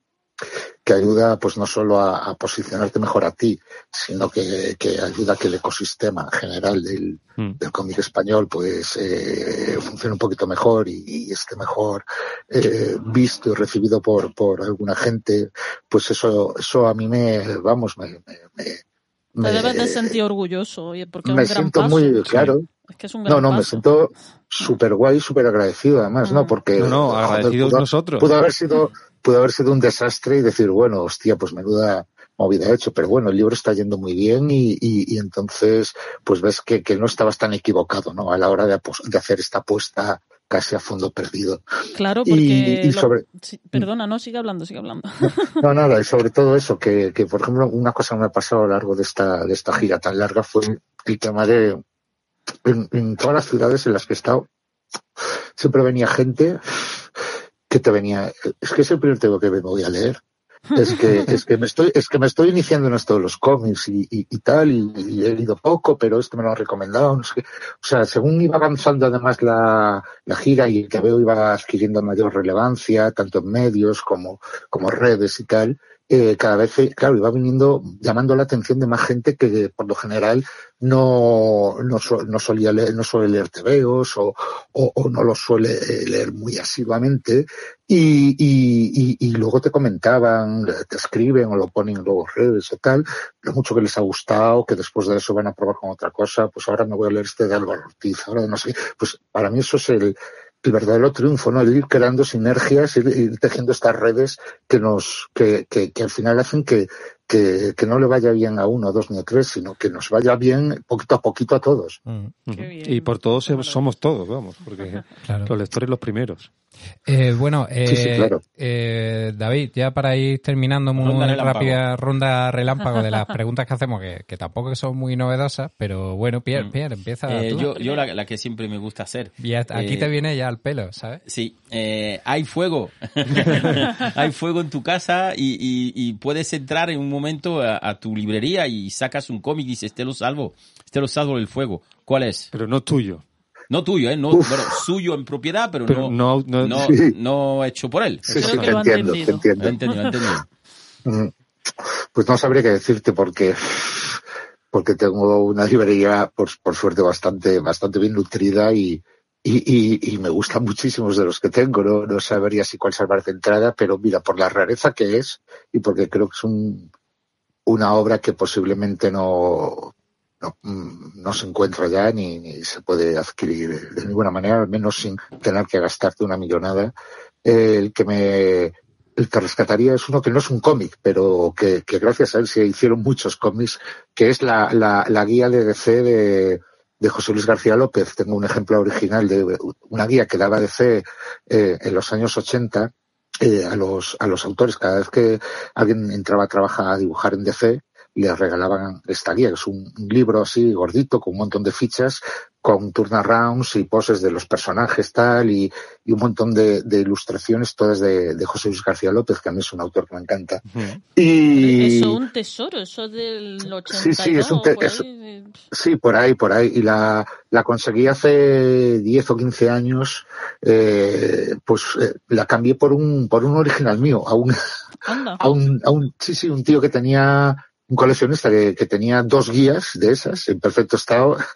que ayuda pues no solo a, a posicionarte mejor a ti, sino que, que ayuda a que el ecosistema en general del, del cómic español pues eh, funcione un poquito mejor y, y esté mejor eh, visto y recibido por, por alguna gente, pues eso, eso a mí me, vamos, me, me, me- Te debes de sentir orgulloso, porque me es un gran siento paso. muy claro. Es que es un gran No, no, me siento súper guay, súper agradecido además, ¿no? Porque No, no, joder, agradecidos pudo- nosotros. Pudo haber sido, pudo haber sido un desastre y decir, bueno, hostia, pues menuda movida he hecho, pero bueno, el libro está yendo muy bien y, y, y entonces, pues ves que, que no estabas tan equivocado, ¿no? A la hora de, hacer esta apuesta casi a fondo perdido. Claro, Y- porque... y sobre- sí, perdona, no, sigue hablando, sigue hablando. No, nada, y sobre todo eso, que, que por ejemplo, una cosa que me ha pasado a lo largo de esta, de esta gira tan larga fue el tema de, en, en todas las ciudades en las que he estado, siempre venía gente que te venía, es que es el primer tema que me voy a leer. Es que, [LAUGHS] es que me estoy, es que me estoy iniciando en esto de los cómics y, y, y tal, y, y he leído poco, pero esto me lo han recomendado, no sé qué. O sea, según iba avanzando además la, la gira y el que veo iba adquiriendo mayor relevancia, tanto en medios como, como redes y tal, eh, cada vez, claro, iba viniendo, llamando la atención de más gente que por lo general no, no, no solía leer, no suele leer TVOs o, o, no lo suele eh, leer muy asiduamente. Y, y, y, y luego te comentaban, te escriben o lo ponen en luego redes o tal, lo mucho que les ha gustado, que después de eso van a probar con otra cosa, pues ahora me voy a leer este de Álvaro Ortiz, ahora no sé, pues para mí eso es el, el verdadero triunfo, ¿no? El ir creando sinergias, ir, ir tejiendo estas redes que nos, que, que, que al final hacen que, que, que no le vaya bien a uno, dos ni a tres, sino que nos vaya bien poquito a poquito a todos. Ujú. Y por todos somos todos, vamos, porque [LAUGHS] Claro. los lectores los primeros. Eh, bueno, eh, Sí, sí, claro. eh, David, ya para ir terminando muy Ronda rápida ronda relámpago de las preguntas que hacemos, que, que tampoco son muy novedosas, pero bueno, Pierre, Pierre, empieza Eh, tú. yo yo la, la que siempre me gusta hacer. Y aquí Eh, te viene ya al pelo, ¿sabes? Sí, eh, hay fuego. [LAUGHS] hay fuego en tu casa y, y- y puedes entrar en un momento a, a tu librería y sacas un cómic y dices, te lo salvo, te lo salvo del fuego. ¿Cuál es? Pero no tuyo. No tuyo, ¿eh? No, bueno, suyo en propiedad, pero, Pero no, no- no, no- Sí. no hecho por él. Sí, sí, te entiendo, te entiendo. Entendido. Mm, Pues no sabría qué decirte porque porque tengo una librería por, por suerte bastante bastante bien nutrida y, y, y, y me gustan muchísimos de los que tengo. No, no sabría si cuál salvar de entrada, pero mira, por la rareza que es y porque creo que es un, una obra que posiblemente no, no, mm, no se encuentra ya ni, ni se puede adquirir de ninguna manera, al menos sin tener que gastarte una millonada. Eh, el que me el que rescataría es uno que no es un cómic, pero que, que gracias a él se hicieron muchos cómics, que es la, la, la guía de DC de, de José Luis García López. Tengo un ejemplo original de una guía que daba DC eh, en los años 80 eh, a, los, a los autores. Cada vez que alguien entraba a trabajar a dibujar en DC, les regalaban esta guía, que es un, libro así gordito con un montón de fichas, con turnarounds y poses de los personajes tal y, y un montón de, de ilustraciones todas de, de José Luis García López, que a mí es un autor que me encanta. Y Eso es un tesoro, eso del 82. Sí, sí, es un te- por. Sí, por ahí, por ahí. Y la, la conseguí hace 10 o 15 años, eh, pues eh, la cambié por un, por un original mío, a un, Anda. a un, a un, sí, sí, un tío que tenía, un coleccionista que, que tenía dos guías de esas en perfecto estado. [LAUGHS]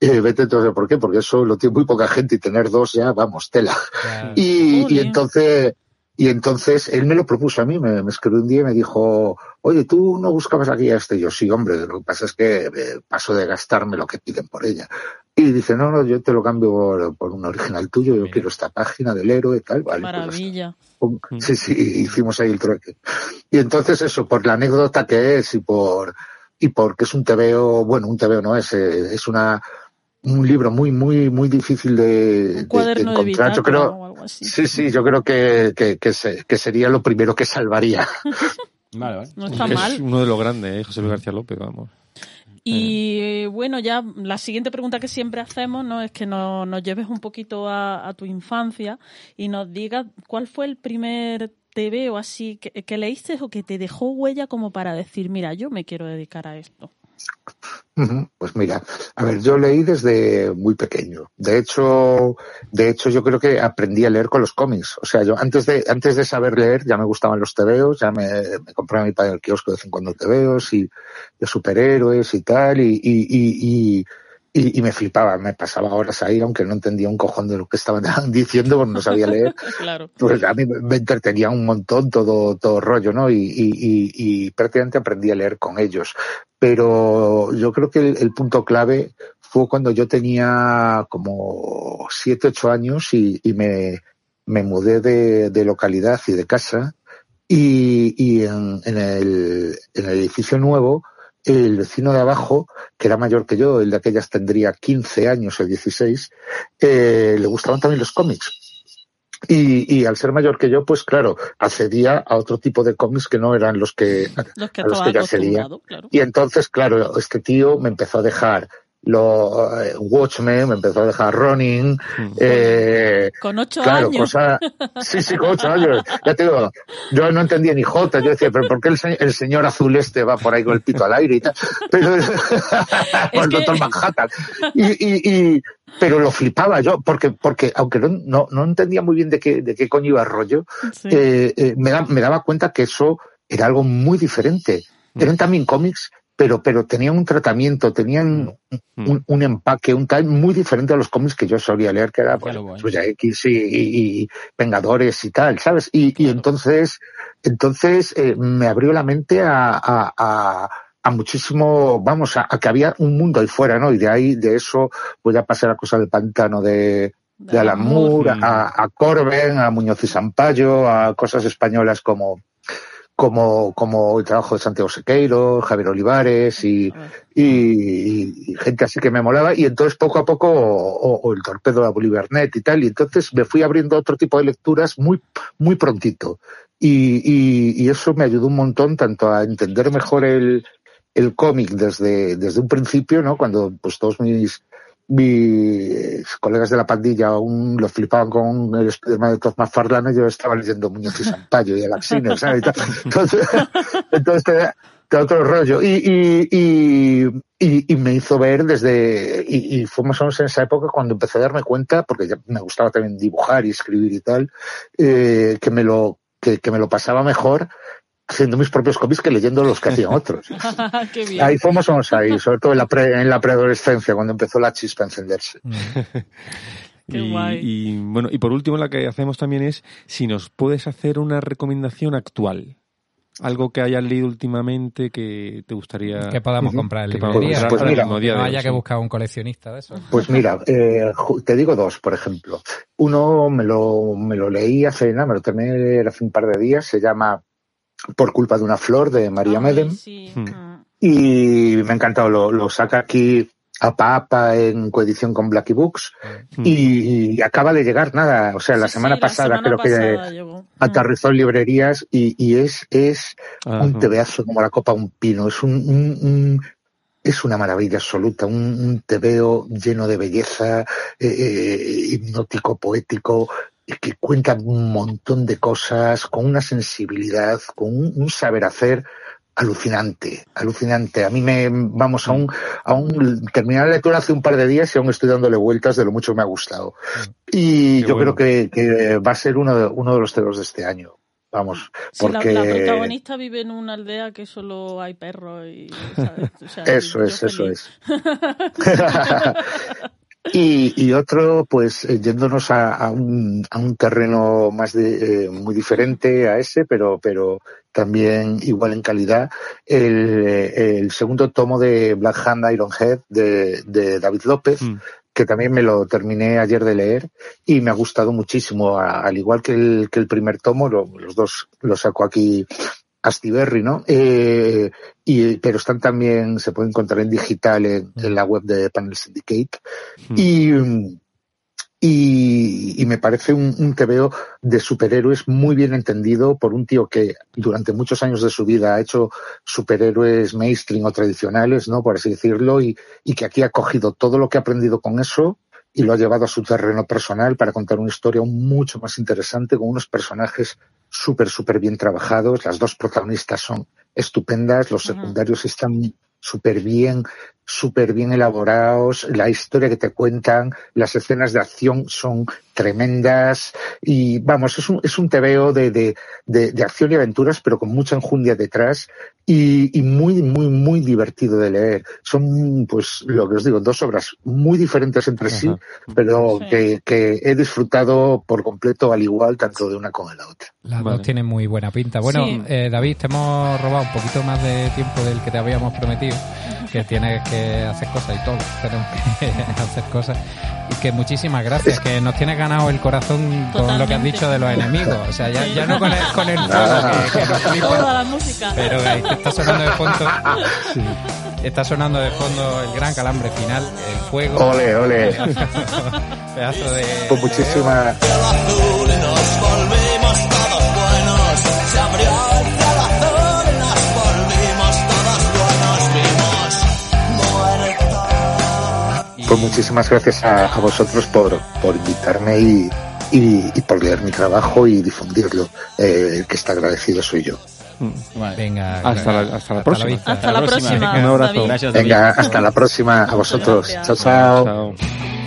Eh, vete entonces, ¿por qué? Porque eso lo tiene muy poca gente y tener dos ya, vamos, tela. Y, entonces, y entonces él me lo propuso a mí, me, me escribió un día y me dijo, oye, tú no buscabas aquí a este. Y yo, sí, hombre, lo que pasa es que eh, paso de gastarme lo que piden por ella. Y dice, no, no, yo te lo cambio por, por un original tuyo, yo quiero esta página del héroe y tal, vale. pues. Maravilla. Pum. Sí, sí, hicimos ahí el trueque. Y entonces eso, por la anécdota que es y por y porque es un tebeo, bueno, un tebeo no es, eh, es una un libro muy, muy, muy difícil de, de- de Cuaderno de encontrar. Yo creo, o algo así. sí, sí, yo creo que, que, que, se- que sería lo primero que salvaría. [LAUGHS] Vale, vale. No está es mal. uno de los grandes, ¿eh? José Luis García López, vamos. Y bueno, ya la siguiente pregunta que siempre hacemos no es que nos, nos lleves un poquito a, a tu infancia y nos digas cuál fue el primer TV o así que, que leíste o que te dejó huella como para decir, mira, yo me quiero dedicar a esto. Pues mira, a ver, yo leí desde muy pequeño. De hecho, de hecho yo creo que aprendí a leer con los cómics. O sea, yo antes de antes de saber leer ya me gustaban los tebeos, ya me, me compraba mi padre el kiosco de vez en cuando tebeos y de superhéroes y tal y y, y, y, me flipaba, me pasaba horas ahí, aunque no entendía un cojón de lo que estaban [LAUGHS] diciendo, porque no sabía leer. [LAUGHS] claro. Pues a mí me me entretenía un montón todo, todo rollo, ¿no? Y, y, y, y prácticamente aprendí a leer con ellos. Pero yo creo que el, punto clave fue cuando yo tenía como siete, ocho años y, me, mudé de, de localidad y de casa y, y en, en, el, en el edificio nuevo el vecino de abajo, que era mayor que yo, el de aquellas tendría 15 años o 16, eh, le gustaban también los cómics. Y, y al ser mayor que yo, pues claro, accedía a otro tipo de cómics que no eran los que, Los que a los que yo accedía. claro. Y entonces, claro, este tío me empezó a dejar lo, eh, Watchmen, me empezó a dejar Ronin, eh, Con ocho claro, años. cosa, sí, sí, con ocho años, ya te digo, yo no entendía ni jota, yo decía, pero ¿por qué el, el señor azul este va por ahí con el pito al aire y tal? Pero, [LAUGHS] o el que- doctor Manhattan. Y, y, y, pero lo flipaba yo, porque, porque aunque no, no, no entendía muy bien de qué, de qué coño iba el rollo, Sí. eh, eh, me, da- me daba cuenta que eso era algo muy diferente. Eran también cómics, pero, pero tenían un tratamiento, tenían un, un empaque, un tal muy diferente a los cómics que yo solía leer, que era pues, Suya X y, y- y Vengadores y tal, ¿sabes? Y, y entonces, entonces eh, me abrió la mente a, a, a, a muchísimo, vamos, a, a que había un mundo ahí fuera, ¿no? Y de ahí, de eso, voy a pasar a cosas del pantano de, de Alan Moore, a, a Corben, a Muñoz y Sampaio, a cosas españolas como como, como el trabajo de Santiago Sequeiro, Javier Olivares y, y, gente así que me molaba. Y entonces poco a poco, o, el torpedo de Bolívar Net y tal. Y entonces me fui abriendo otro tipo de lecturas muy, muy prontito. Y, y, y eso me ayudó un montón tanto a entender mejor el, el cómic desde, desde un principio, ¿no? Cuando pues todos mis, mis colegas de la pandilla aún lo flipaban con el Spiderman de Todd McFarlane, yo estaba leyendo Muñoz y Sampaio y Siner, ¿sabes? Entonces, [LAUGHS] entonces da otro rollo. Y, y, y, y, me hizo ver desde, y, y fue más o menos en esa época cuando empecé a darme cuenta, porque ya me gustaba también dibujar y escribir y tal, eh, que me lo, que, que me lo pasaba mejor haciendo mis propios cómics que leyendo los que hacían otros. [LAUGHS] Qué bien. Ahí menos ahí, sobre todo en la, pre- en la preadolescencia, cuando empezó la chispa a encenderse. [LAUGHS] Qué y, guay. y, bueno, y por último, la que hacemos también es si nos puedes hacer una recomendación actual. Algo que hayas leído últimamente que te gustaría Que podamos comprar librería. comprar Pues al mira, mismo día no haya que buscar un coleccionista de eso. Pues mira, eh, te digo dos, por ejemplo. Uno me lo, me lo leí hace nada, me lo terminé hace un par de días, se llama Por culpa de una flor, de María Medem. Mm. Y me ha encantado, lo, lo saca aquí a Papa en coedición con Blacky Books y, y acaba de llegar nada, o sea, la semana pasada semana creo pasada que llegó. aterrizó en librerías y, y es, es Ajá. un tebeazo como la copa de un pino, es un, un- un- es una maravilla absoluta, un, un tebeo lleno de belleza, eh, eh, hipnótico, poético, que cuenta un montón de cosas con una sensibilidad, con un, un saber hacer alucinante, alucinante. A mí me, vamos, aún, aún terminé la lectura hace un par de días y aún estoy dándole vueltas de lo mucho que me ha gustado. Y Qué yo bueno. creo que, que va a ser uno de, uno de los temas de este año. Vamos, Sí, la, porque la protagonista vive en una aldea que solo hay perros y... ¿sabes? O sea, [LAUGHS] Eso es, eso feliz. [LAUGHS] [LAUGHS] Y, y otro, pues eh, yéndonos a, a un, a un terreno más de, eh, muy diferente a ese, pero, pero también igual en calidad, el, eh, el segundo tomo de Black Hand Ironhead de, de David López, Mm. que también me lo terminé ayer de leer y me ha gustado muchísimo, al igual que el, que el primer tomo, lo- los dos los saco aquí Astiberri, ¿no? Eh, y, pero están también, se pueden encontrar en digital en, en la web de Panel Syndicate. Y, mm, y, y me parece un, un TVO de superhéroes muy bien entendido por un tío que durante muchos años de su vida ha hecho superhéroes mainstream o tradicionales, ¿no? Por así decirlo, y, y que aquí ha cogido todo lo que ha aprendido con eso y lo ha llevado a su terreno personal para contar una historia mucho más interesante con unos personajes súper, súper bien trabajados. Las dos protagonistas son estupendas, los secundarios están súper bien, súper bien elaborados, la historia que te cuentan, las escenas de acción son tremendas y vamos, es un, es un tebeo de, de, de, de acción y aventuras, pero con mucha enjundia detrás y, y muy, muy, muy divertido de leer. Son, pues, lo que os digo, dos obras muy diferentes entre sí, pero Sí. que, que he disfrutado por completo al igual tanto de una como de la otra. Las Vale. dos tienen muy buena pinta. Bueno, Sí. eh, David, te hemos robado un poquito más de tiempo del que te habíamos prometido, que tienes que hacer cosas y todos tenemos que [LAUGHS] hacer cosas. Y que muchísimas gracias, que nos tienes ganado el corazón con lo que has dicho de los enemigos. O sea, ya, ya no con el, con el fuego que, que nos flipa, Toda la música. pero ahí te está sonando de fondo. Está sonando de fondo el gran calambre final, el fuego. Ole, ole. [LAUGHS] Pedazo de. Pues muchísimas, pues muchísimas gracias a, a vosotros por, por invitarme y, y, y por leer mi trabajo y difundirlo. Eh, el que está agradecido soy yo. Mm. Venga, Hasta la- hasta la próxima. Hasta la próxima. Un abrazo. David. Gracias, David. Venga, hasta la próxima a vosotros. gracias. Chao, chao. Chao.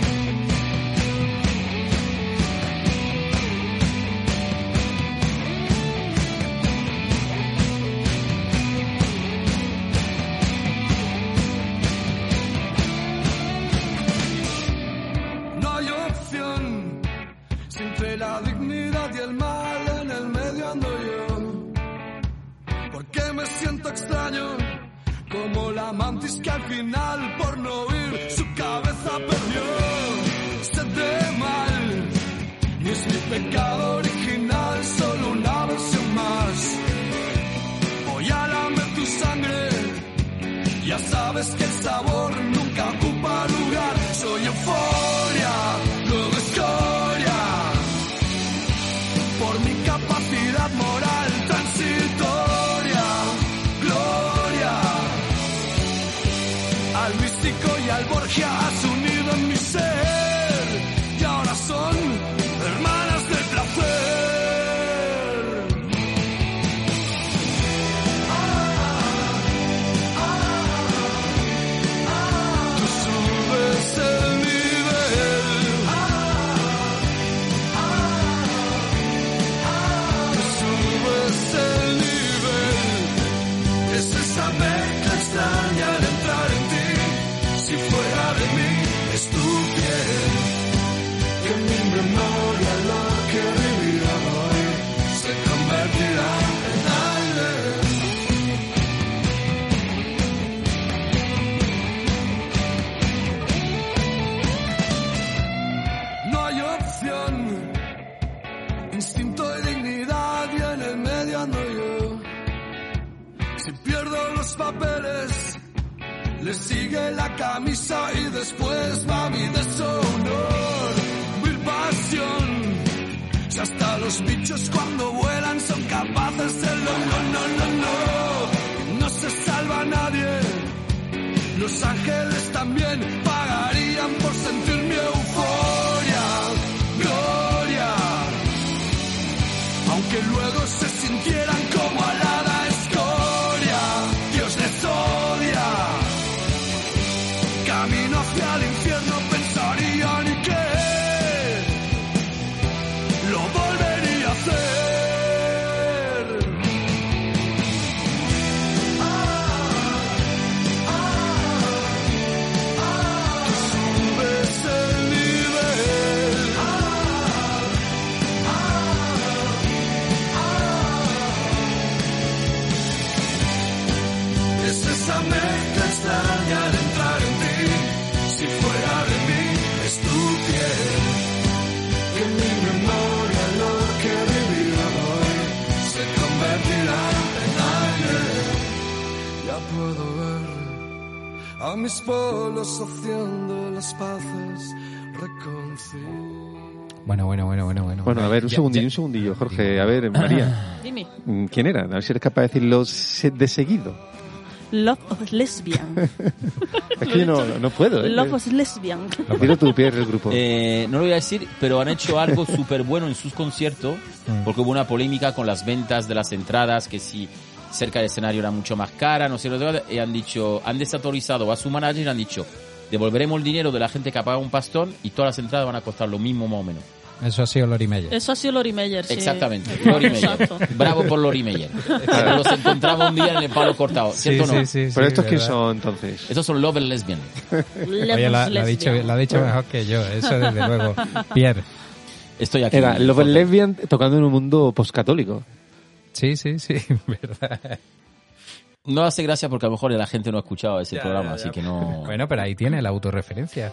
Ver, un Ya- segundillo, ya- un segundillo, Jorge. A ver, María. [CLEARS THROAT] Dime. mm, ¿Quién era? A ver si eres capaz de decirlo de seguido. Love of Lesbian. [LAUGHS] Es que yo no, no puedo, ¿eh? Love of Lesbian. Dilo tú, Pierre, el grupo. Eh, no lo voy a decir, pero han hecho algo súper bueno en sus conciertos, porque hubo una polémica con las ventas de las entradas, que si cerca del escenario era mucho más cara, no sé y han dicho, han desautorizado a su manager y han dicho, devolveremos el dinero de la gente que ha pagado un pastón y todas las entradas van a costar lo mismo más o menos. Eso ha sido Lori Meyer. Eso ha sido Lori Meyer, sí. Exactamente, Lori Meyer. Bravo por Lori Meyer. Los encontramos un día en el palo cortado, ¿cierto o no? Pero estos quién son entonces? Estos son Love and Lesbian. Oye, la, la ha dicho, la ha dicho mejor que yo, eso desde luego. Pierre. Estoy aquí. Era Love and Lesbian tocando en un mundo postcatólico. Sí, sí, sí, [LAUGHS] verdad. No hace gracia porque a lo mejor la gente no ha escuchado ese Ya, programa, ya, así que no... Bueno, pero ahí tiene la autorreferencia.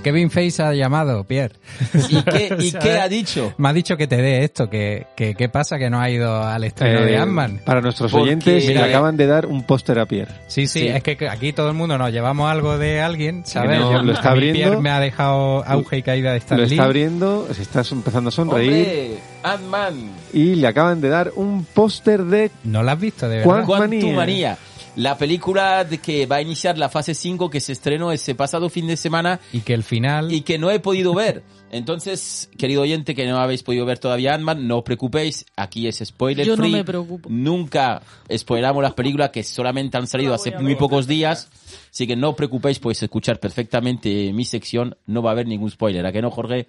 Eh, Kevin Face ha llamado, Pierre. ¿Y qué, y [LAUGHS] qué ha dicho? Me ha dicho que te dé esto, que, que qué pasa que no ha ido al estreno Eh, de Ant-Man. Para nuestros Porque- oyentes, Mira, le eh. acaban de dar un póster a Pierre. Sí, sí, Sí. es que aquí todo el mundo nos llevamos algo de alguien, ¿sabes? no, lo está a mí abriendo. Pierre me ha dejado auge y caída de Stan Lo Lee. está abriendo, se está empezando a sonreír. ¡Ant-Man! y le acaban de dar un póster de ¿No lo has visto, de verdad? Quantumania. La película de que va a iniciar la fase 5 que se estrenó ese pasado fin de semana Y que el final... y que no he podido ver. Entonces, querido oyente que no habéis podido ver todavía Ant-Man, no os preocupéis, aquí es spoiler Yo no free. me preocupo. Nunca spoileramos las películas que solamente han salido hace muy pocos días. Así que no os preocupéis, podéis escuchar perfectamente mi sección, no va a haber ningún spoiler. ¿A que no, Jorge?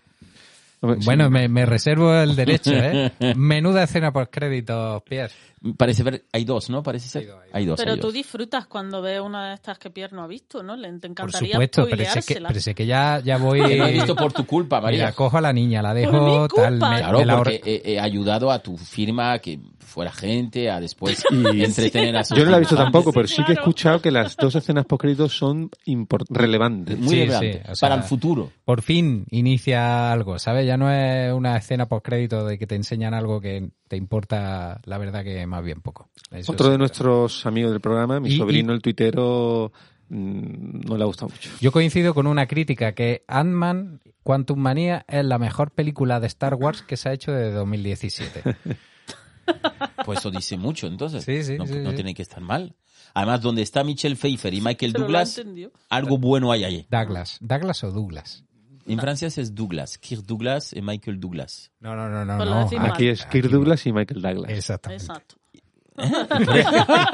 Bueno, me, me reservo el derecho, ¿eh? [LAUGHS] Menuda escena por créditos, Pierre. Parece ver, hay dos, ¿no? Parece ser. Hay dos. Pero hay tú disfrutas cuando ves una de estas que Pierre no ha visto, ¿no? Le te Por encantaría supuesto, pero sé, que, pero sé que ya, ya voy... Que no he visto por tu culpa, María. Mira, cojo a la niña, la dejo Por mi tal... me- Claro, me la porque he, he ayudado a tu firma a que fuera gente, a después [LAUGHS] Y- entretener a sus Yo no la he visto tampoco, pero sí que he escuchado que las dos escenas post son import- relevantes. Muy Sí, relevante. sí, o sea, para el futuro. Por fin inicia algo, ¿sabes? Ya no es una escena post crédito de que te enseñan algo que te importa, la verdad que más bien poco. Eso Otro sí. de nuestros amigos del programa, mi Y- sobrino, el tuitero, mm, no le ha gustado mucho. Yo coincido con una crítica que Ant-Man Quantum Manía es la mejor película de Star Wars que se ha hecho desde 2017. [LAUGHS] Pues eso dice mucho, entonces. Sí, sí, no, sí, no sí. tiene que estar mal. Además, donde está Michelle Pfeiffer y Michael Douglas, algo bueno hay ahí. Douglas. ¿Douglas o Douglas? En francés es Douglas, Kirk Douglas y Michael Douglas. No, no, no, no. No. Aquí es Kirk Douglas y Michael Douglas. Exactamente. Exacto. [LAUGHS]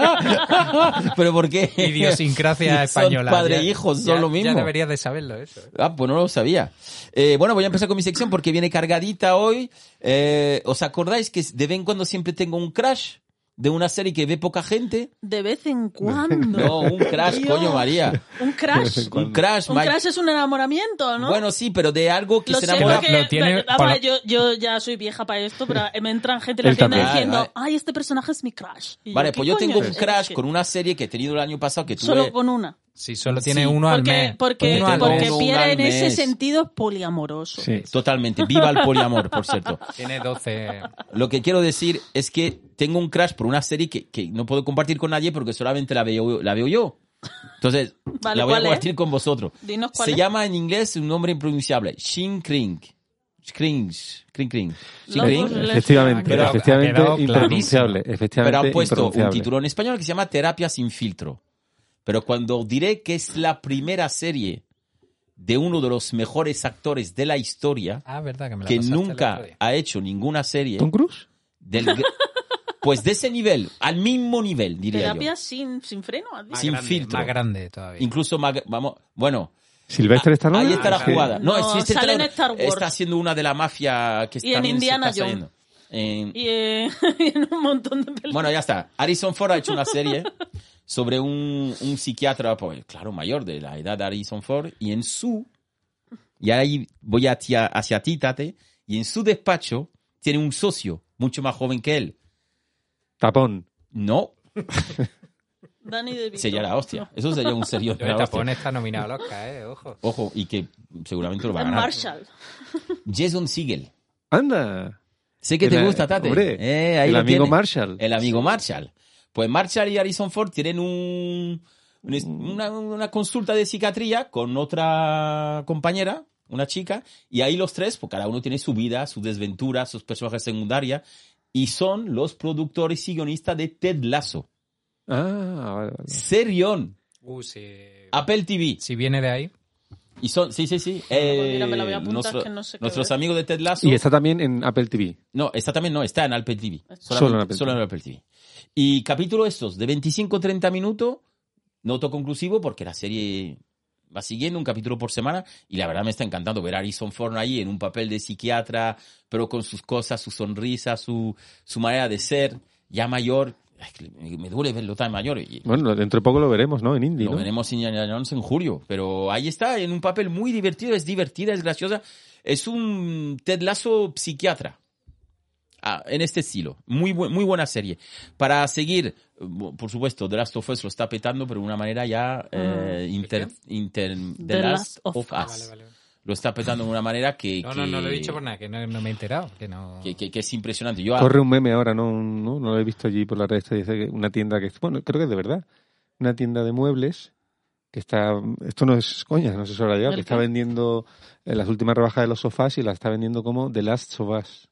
¿Pero por qué? Idiosincrasia [LAUGHS] Son española. padre Ya- e hijo, son ya- lo mismo. Ya deberías de saberlo eso. Ah, pues no lo sabía. Eh, bueno, voy a empezar con mi sección porque viene cargadita hoy. Eh, ¿Os acordáis que de vez en cuando siempre tengo un crash de una serie que ve poca gente? De vez en [LAUGHS] cuando. No, un crash, Dios. coño María. Un crash. Un crash, Un Mike. crash es un enamoramiento, ¿no? Bueno, sí, pero de algo que lo se sé enamora. porque Lo tiene- por lo- yo, yo ya soy vieja para esto, pero [LAUGHS] me entran gente en la tienda diciendo, Vale, vale. ay, este personaje es mi crush. Y Vale, ¿qué pues yo tengo es? un crash que con una serie que he tenido el año pasado que tuve... Solo con una. Si solo tiene Sí, uno al Porque, mes. porque, Uno al porque Pierre al en ese sentido es poliamoroso. Sí. Totalmente. Viva el poliamor, por cierto. Tiene 12. Lo que quiero decir es que tengo un crash por una serie que, que no puedo compartir con nadie porque solamente la veo, la veo yo. Entonces, [LAUGHS] Vale, la voy a ¿cuál es? compartir con vosotros. Dinos cuál Se es. llama en inglés un nombre impronunciable. Shin Kring. Locos Kring. les- Efectivamente, ha efectivamente impronunciable. Pero Efectivamente han puesto un título en español que se llama Terapia sin filtro. Pero cuando diré que es la primera serie de uno de los mejores actores de la historia, Ah, verdad que me la que nunca ha hecho ninguna serie ¿Tom Cruise? del pues de ese nivel, al mismo nivel, diría Terapia yo. sin, sin freno. ¿has dicho? Sin grande, filtro. Más grande todavía. Incluso más, vamos, bueno, ¿Silvestre Stallone? ahí está la que- jugada. No, No, sale en Star Wars. Está haciendo una de la mafia que Y en se Indiana está Jones. En- Y, eh, [LAUGHS] y en un montón de películas. Bueno, ya está. Harrison Ford ha hecho una serie [LAUGHS] sobre un, un psiquiatra, pues, claro, mayor de la edad de Harrison Ford, y en su, y ahí voy hacia, hacia ti, Tate, y en su despacho tiene un socio mucho más joven que él. Tapón. No, [LAUGHS] Danny DeVito. sería la hostia. Eso sería un serio [LAUGHS] de la hostia. tapón está nominado al Oscar, eh, ojo. Ojo, y que seguramente lo va a ganar. Marshall. [LAUGHS] Jason Siegel. Anda. Sé que te El- gusta, Tate. hombre, Eh, ahí el lo amigo tiene. Marshall. El amigo Marshall. Pues Marshall y Harrison Ford tienen un, es- una, una consulta de psiquiatría con otra compañera, una chica, y ahí los tres, pues cada uno tiene su vida, su desventura, sus personajes secundarios, y son los productores y guionistas de Ted Lasso. Ah, vale, vale. Serión. Uh, si, Apple TV. si viene de ahí. Y son, sí, sí, sí. Pues Eh, mira, me la voy a apuntar, nuestro- no sé nuestros ver. amigos de Ted Lasso. Y está también en Apple TV. No, esta también no, está en Apple TV. Solo en Apple solo en Apple TV. Y capítulo estos de 25-30 minutos, no autoconclusivo porque la serie va siguiendo un capítulo por semana y la verdad me está encantando ver a Harrison Ford ahí en un papel de psiquiatra, pero con sus cosas, su sonrisa, su, su manera de ser, ya mayor. Ay, me, duele verlo tan mayor. Bueno, dentro de poco lo veremos, ¿no? En Indie, lo ¿no? veremos en en julio. Pero ahí está, en un papel muy divertido, es divertida, es graciosa. Es un Ted Lasso psiquiatra. Ah, en este estilo. Muy, bu- muy buena serie. Para seguir, por supuesto, The Last of Us lo está petando, pero de una manera ya eh, inter, inter- The, The Last, Last of of Us. Ah, vale, vale. Lo está petando de una manera que, No, que, no, no lo he dicho por nada, que no, no me he enterado. Que no... que, que- que es impresionante. Yo, Corre un meme ahora, ¿no? ¿no? No lo he visto allí por la red. Dice que una tienda que... Bueno, creo que es de verdad. Una tienda de muebles que está... Esto no es coña, no sé si lo habrá llegado. ¿El Que está vendiendo eh, las últimas rebajas de los sofás y las está vendiendo como The Last of Us.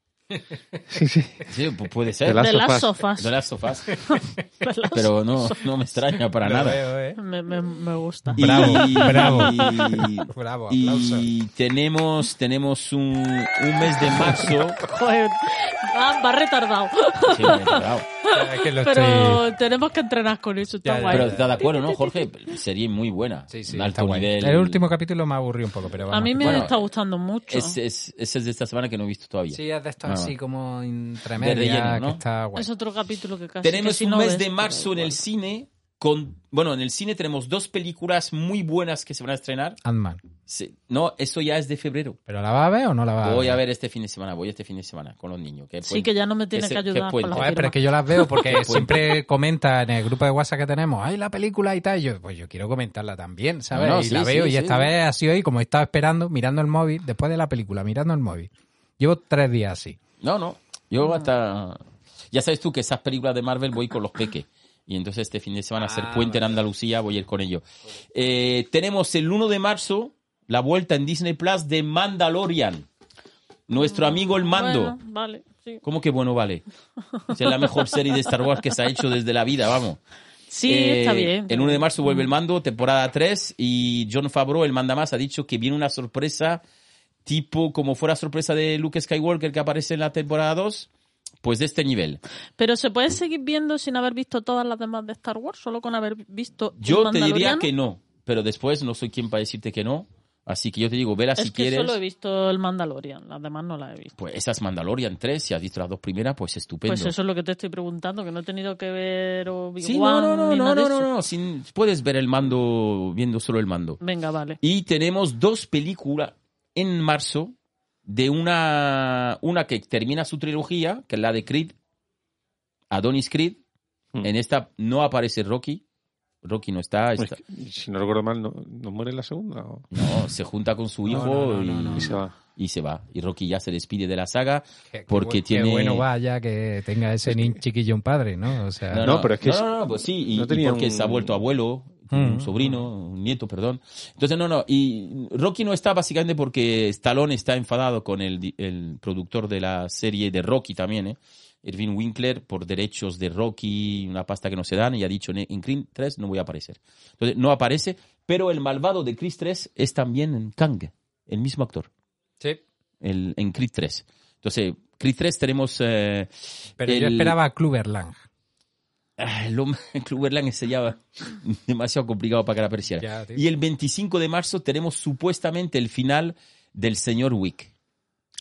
Sí, sí. Sí, pu- puede ser. De las sofás. De las sofás. [LAUGHS] [LAUGHS] Pero no, no me extraña para Lo nada. veo, ¿eh? Me, me, me gusta. Y- Bravo, bravo. y- [LAUGHS] Bravo, aplauso. Y tenemos, tenemos un, un mes de marzo. Joder, va, va retardado. Sí, Pero estoy... tenemos que entrenar con eso, está Ya, guay. Pero estás de acuerdo, ¿no, Jorge? Sería muy buena. Sí, sí, está alto guay. nivel. El último capítulo me aburrió un poco, pero vamos. A mí me Bueno, está gustando mucho. Es, es, ese es de esta semana que no he visto todavía. Sí, es de estos Ah. Así como relleno, ¿no? que está guay. Es otro capítulo que casi Tenemos que si un no mes ves, de marzo en el cine con... Bueno, en el cine tenemos dos películas muy buenas que se van a estrenar. Ant-Man. Sí. No, eso ya es de febrero. ¿Pero la vas a ver o no la vas a ver? Voy a ver este fin de semana, voy este fin de semana con los niños. que Sí, que ya no me tiene que ayudar con la Joder, pero es que yo las veo porque [LAUGHS] siempre comenta en el grupo de WhatsApp que tenemos, ay, la película y tal. Y yo, pues yo quiero comentarla también, ¿sabes? No, no, y sí, la veo sí, y sí. esta vez ha sido hoy, como he estado esperando, mirando el móvil, después de la película, mirando el móvil. Llevo tres días así. No, no. Yo hasta... Ya sabes tú que esas películas de Marvel voy con los peques. Y entonces este fin de semana, a hacer Ah, puente en Andalucía, voy a ir con ellos. Eh, tenemos el 1 de marzo la vuelta en Disney Plus de Mandalorian. Nuestro amigo el mando. Bueno, vale, sí. ¿Cómo que bueno vale? Es la mejor serie de Star Wars que se ha hecho desde la vida, vamos. Sí, Eh, está bien. El 1 de marzo vuelve el mando, temporada 3, y John Favreau, el manda más, ha dicho que viene una sorpresa tipo como fuera sorpresa de Luke Skywalker que aparece en la temporada 2, pues de este nivel. Pero se puede seguir viendo sin haber visto todas las demás de Star Wars, solo con haber visto Yo te diría que no, pero después no soy quien para decirte que no, así que yo te digo, vela Es si que quieres. solo he visto el Mandalorian, las demás no las he visto. Pues esas Mandalorian 3, si has visto las dos primeras, pues estupendo. Pues eso es lo que te estoy preguntando, que no he tenido que ver Obi-Wan Sí, no, no, no, no, no, no, no, sin- puedes ver el mando viendo solo el mando. Venga, vale. Y tenemos dos películas en marzo de una, una que termina su trilogía, que es la de Creed, Adonis Creed. Hmm. En esta no aparece Rocky. Rocky no está. Está- si no recuerdo mal, ¿no, no muere en la segunda? o? no, se junta con su hijo no, no, y, no, no, Y se va. y se va. Y Rocky ya se despide de la saga Qué- qué porque bu- tiene... Qué bueno vaya que tenga ese nin chiquillo un padre, ¿no? O sea, No, No, no, pero es que no, es- no, no, pues sí, y, no y tenía porque un- se ha vuelto abuelo, un Mm. sobrino, un nieto, perdón. Entonces, no, no, y Rocky no está básicamente porque Stallone está enfadado con el, el productor de la serie de Rocky también, ¿eh? Irving Winkler, por derechos de Rocky, una pasta que no se dan, y ha dicho, "Ne- en Creed 3 no voy a aparecer. Entonces, no aparece, pero el malvado de Creed 3 es también en Kang, el mismo actor, sí. el, en Creed 3. Entonces, Creed 3 tenemos... eh, Pero yo esperaba a Kluberlang. Ah, el hombre [LAUGHS] en Cluberland se llama [LAUGHS] demasiado complicado para que la tío. Y el 25 de marzo tenemos supuestamente el final del señor Wick.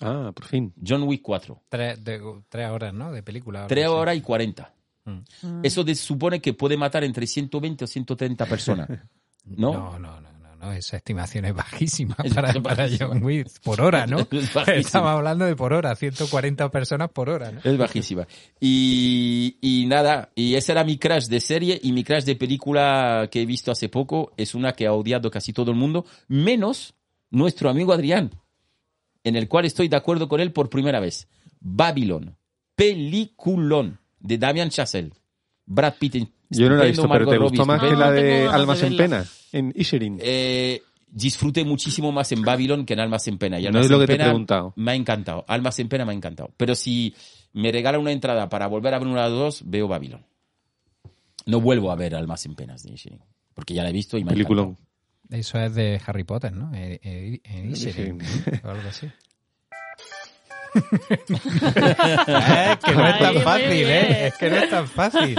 Ah, por fin. John Wick 4. Tres, de- tres horas, ¿no? De película. Tres horas y 40. Mm. Eso de- supone que puede matar entre 120 o 130 personas. [LAUGHS] ¿No? No, no, no, no, esa estimación es bajísima [LAUGHS] Es para. John Wick por hora, ¿no? [LAUGHS] Es. Estamos hablando de por hora, 140 personas por hora, ¿no? Es bajísima. Y, y nada, y ese era mi crash de serie y mi crash de película que he visto hace poco es una que ha odiado casi todo el mundo, menos nuestro amigo Adrián, en el cual estoy de acuerdo con él por primera vez. Babylon, peliculón de Damian Chazelle. Brad Pitt. Yo no la he visto, pero ¿te Robbie, gustó más que la de Almas en. Pena? En Iserin. Eh, disfruté muchísimo más en Babylon que en Almas en Pena. Y No es lo en que te he preguntado. Me ha encantado. Almas en Pena me ha encantado. Pero si me regala una entrada para volver a ver una de las dos, veo Babylon. No vuelvo a ver Almas en Penas de Inisherin, porque ya la he visto y me ha encantado. Eso es de Harry Potter, ¿no? Eh, eh, o algo así. [LAUGHS] [LAUGHS] es que no es tan fácil. ¿eh? Es que no es tan fácil.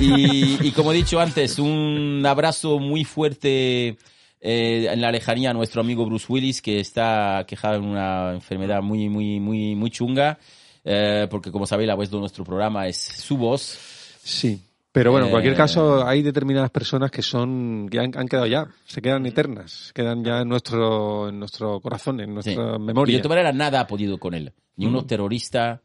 Y, y como he dicho antes, un abrazo muy fuerte eh, en la lejanía a nuestro amigo Bruce Willis, que está quejado de una enfermedad muy, muy, muy, muy chunga. eh, porque como sabéis, la voz de nuestro programa es su voz. Sí. Pero bueno, en cualquier Eh, caso, hay determinadas personas que son que han, han quedado ya, se quedan eternas, quedan ya en nuestro en nuestro corazón, en Sí. nuestra Y memoria. de todas maneras, nada ha podido con él. Ni unos Mm. terroristas,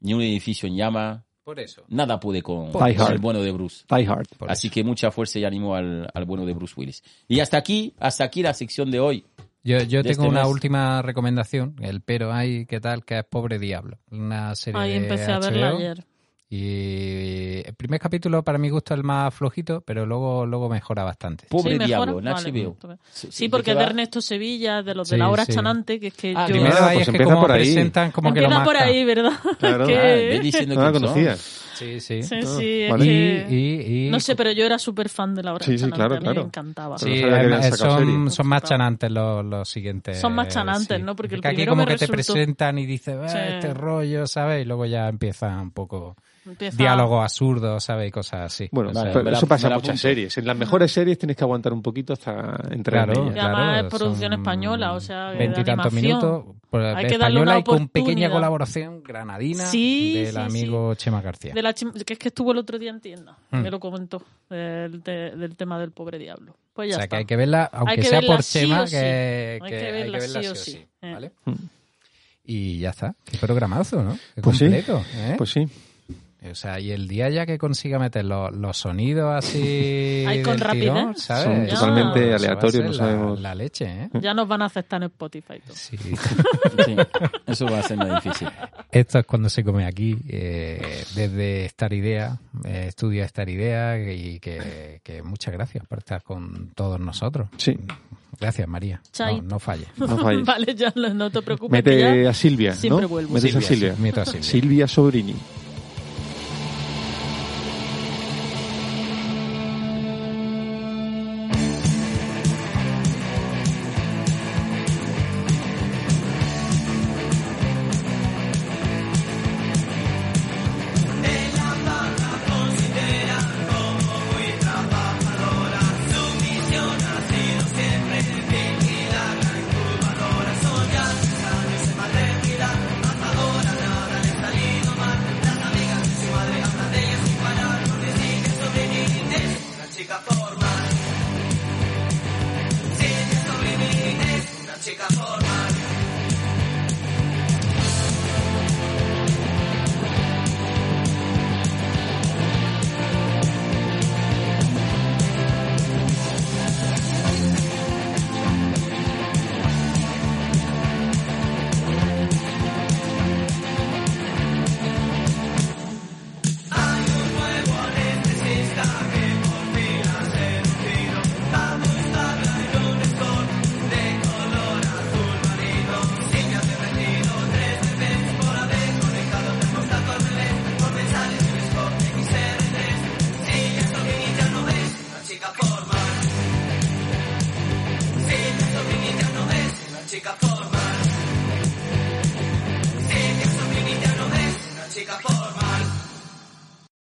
ni un edificio en llama. Por eso. Nada pude con, con el bueno de Bruce. Die Hard. Por Así que mucha fuerza y ánimo al, al bueno de Bruce Willis. Y hasta aquí, hasta aquí la sección de hoy. Yo, yo de tengo este una mes. última recomendación, el pero hay, ¿qué tal? Que es Pobre Diablo, una serie Ahí de empecé a verla ayer. Y el primer capítulo para mi gusto es el más flojito, pero luego luego mejora bastante. Pobre Sí, diablo, en Vale, HBO. Sí, Sí, ¿de porque es de? Ernesto Sevilla, de los de Sí, la hora sí. chanante, que es que Ah, yo... Primero Ah, ahí pues es que empieza como por ahí. presentan como que lo Empieza por ahí, ¿verdad? Claro. [LAUGHS] Que- Ah, diciendo [LAUGHS] No la quién son. conocías. Sí, sí. Sí, Ah, sí, es vale. que... Y, y, y- No sé, pero yo era súper fan de la hora Sí, sí, claro, a mí claro. me encantaba. Sí, eh, son, son más chanantes los, los siguientes. Son más chanantes, sí. ¿no? Porque el Es que aquí primero como me que te presentan y dices, "Ah, Sí. este rollo, ¿sabes? Y luego ya empieza un poco Empieza- diálogos absurdos, ¿sabes? Y cosas así. Bueno, O sea, pero la- eso pasa en muchas series. En las mejores series tienes que aguantar un poquito hasta entrar Claro, en además claro, es producción española, o sea, veintitantos minutos. Pues, Hay que darle una española y con pequeña colaboración granadina Sí, del sí, sí. amigo Chema García. De la que es que estuvo el otro día en tienda, Mm. me lo comentó, del, de- del tema del pobre diablo. Pues o ya sea, está. que hay que verla, aunque que sea verla por sí Chema, o sí. que, Hay que que hay verla que verla sí sí o o sí. sí. Eh. ¿vale? Y ya está. Qué programazo, ¿no? Qué Pues sí. completo. ¿eh? Pues sí. O sea, y el día ya que consiga meter los, los sonidos así [LAUGHS] Ahí con tirón, ¿sabes? Son Ya. totalmente a aleatorios, no la- sabemos. La, leche, ¿eh? [LAUGHS] Ya nos van a aceptar en Spotify. todo. Sí. [LAUGHS] Sí, eso va a ser más difícil. Esto es cuando se come aquí, eh, desde Star Idea, eh, estudia Star Idea y que, que muchas gracias por estar con todos nosotros. Sí. Gracias, María. No, no falles. No falles. vale, ya no te preocupes. Mete ya a Silvia, siempre ¿no? vuelvo. Metes a Silvia, Silvia. sí, meto a Silvia. Silvia Sobrini.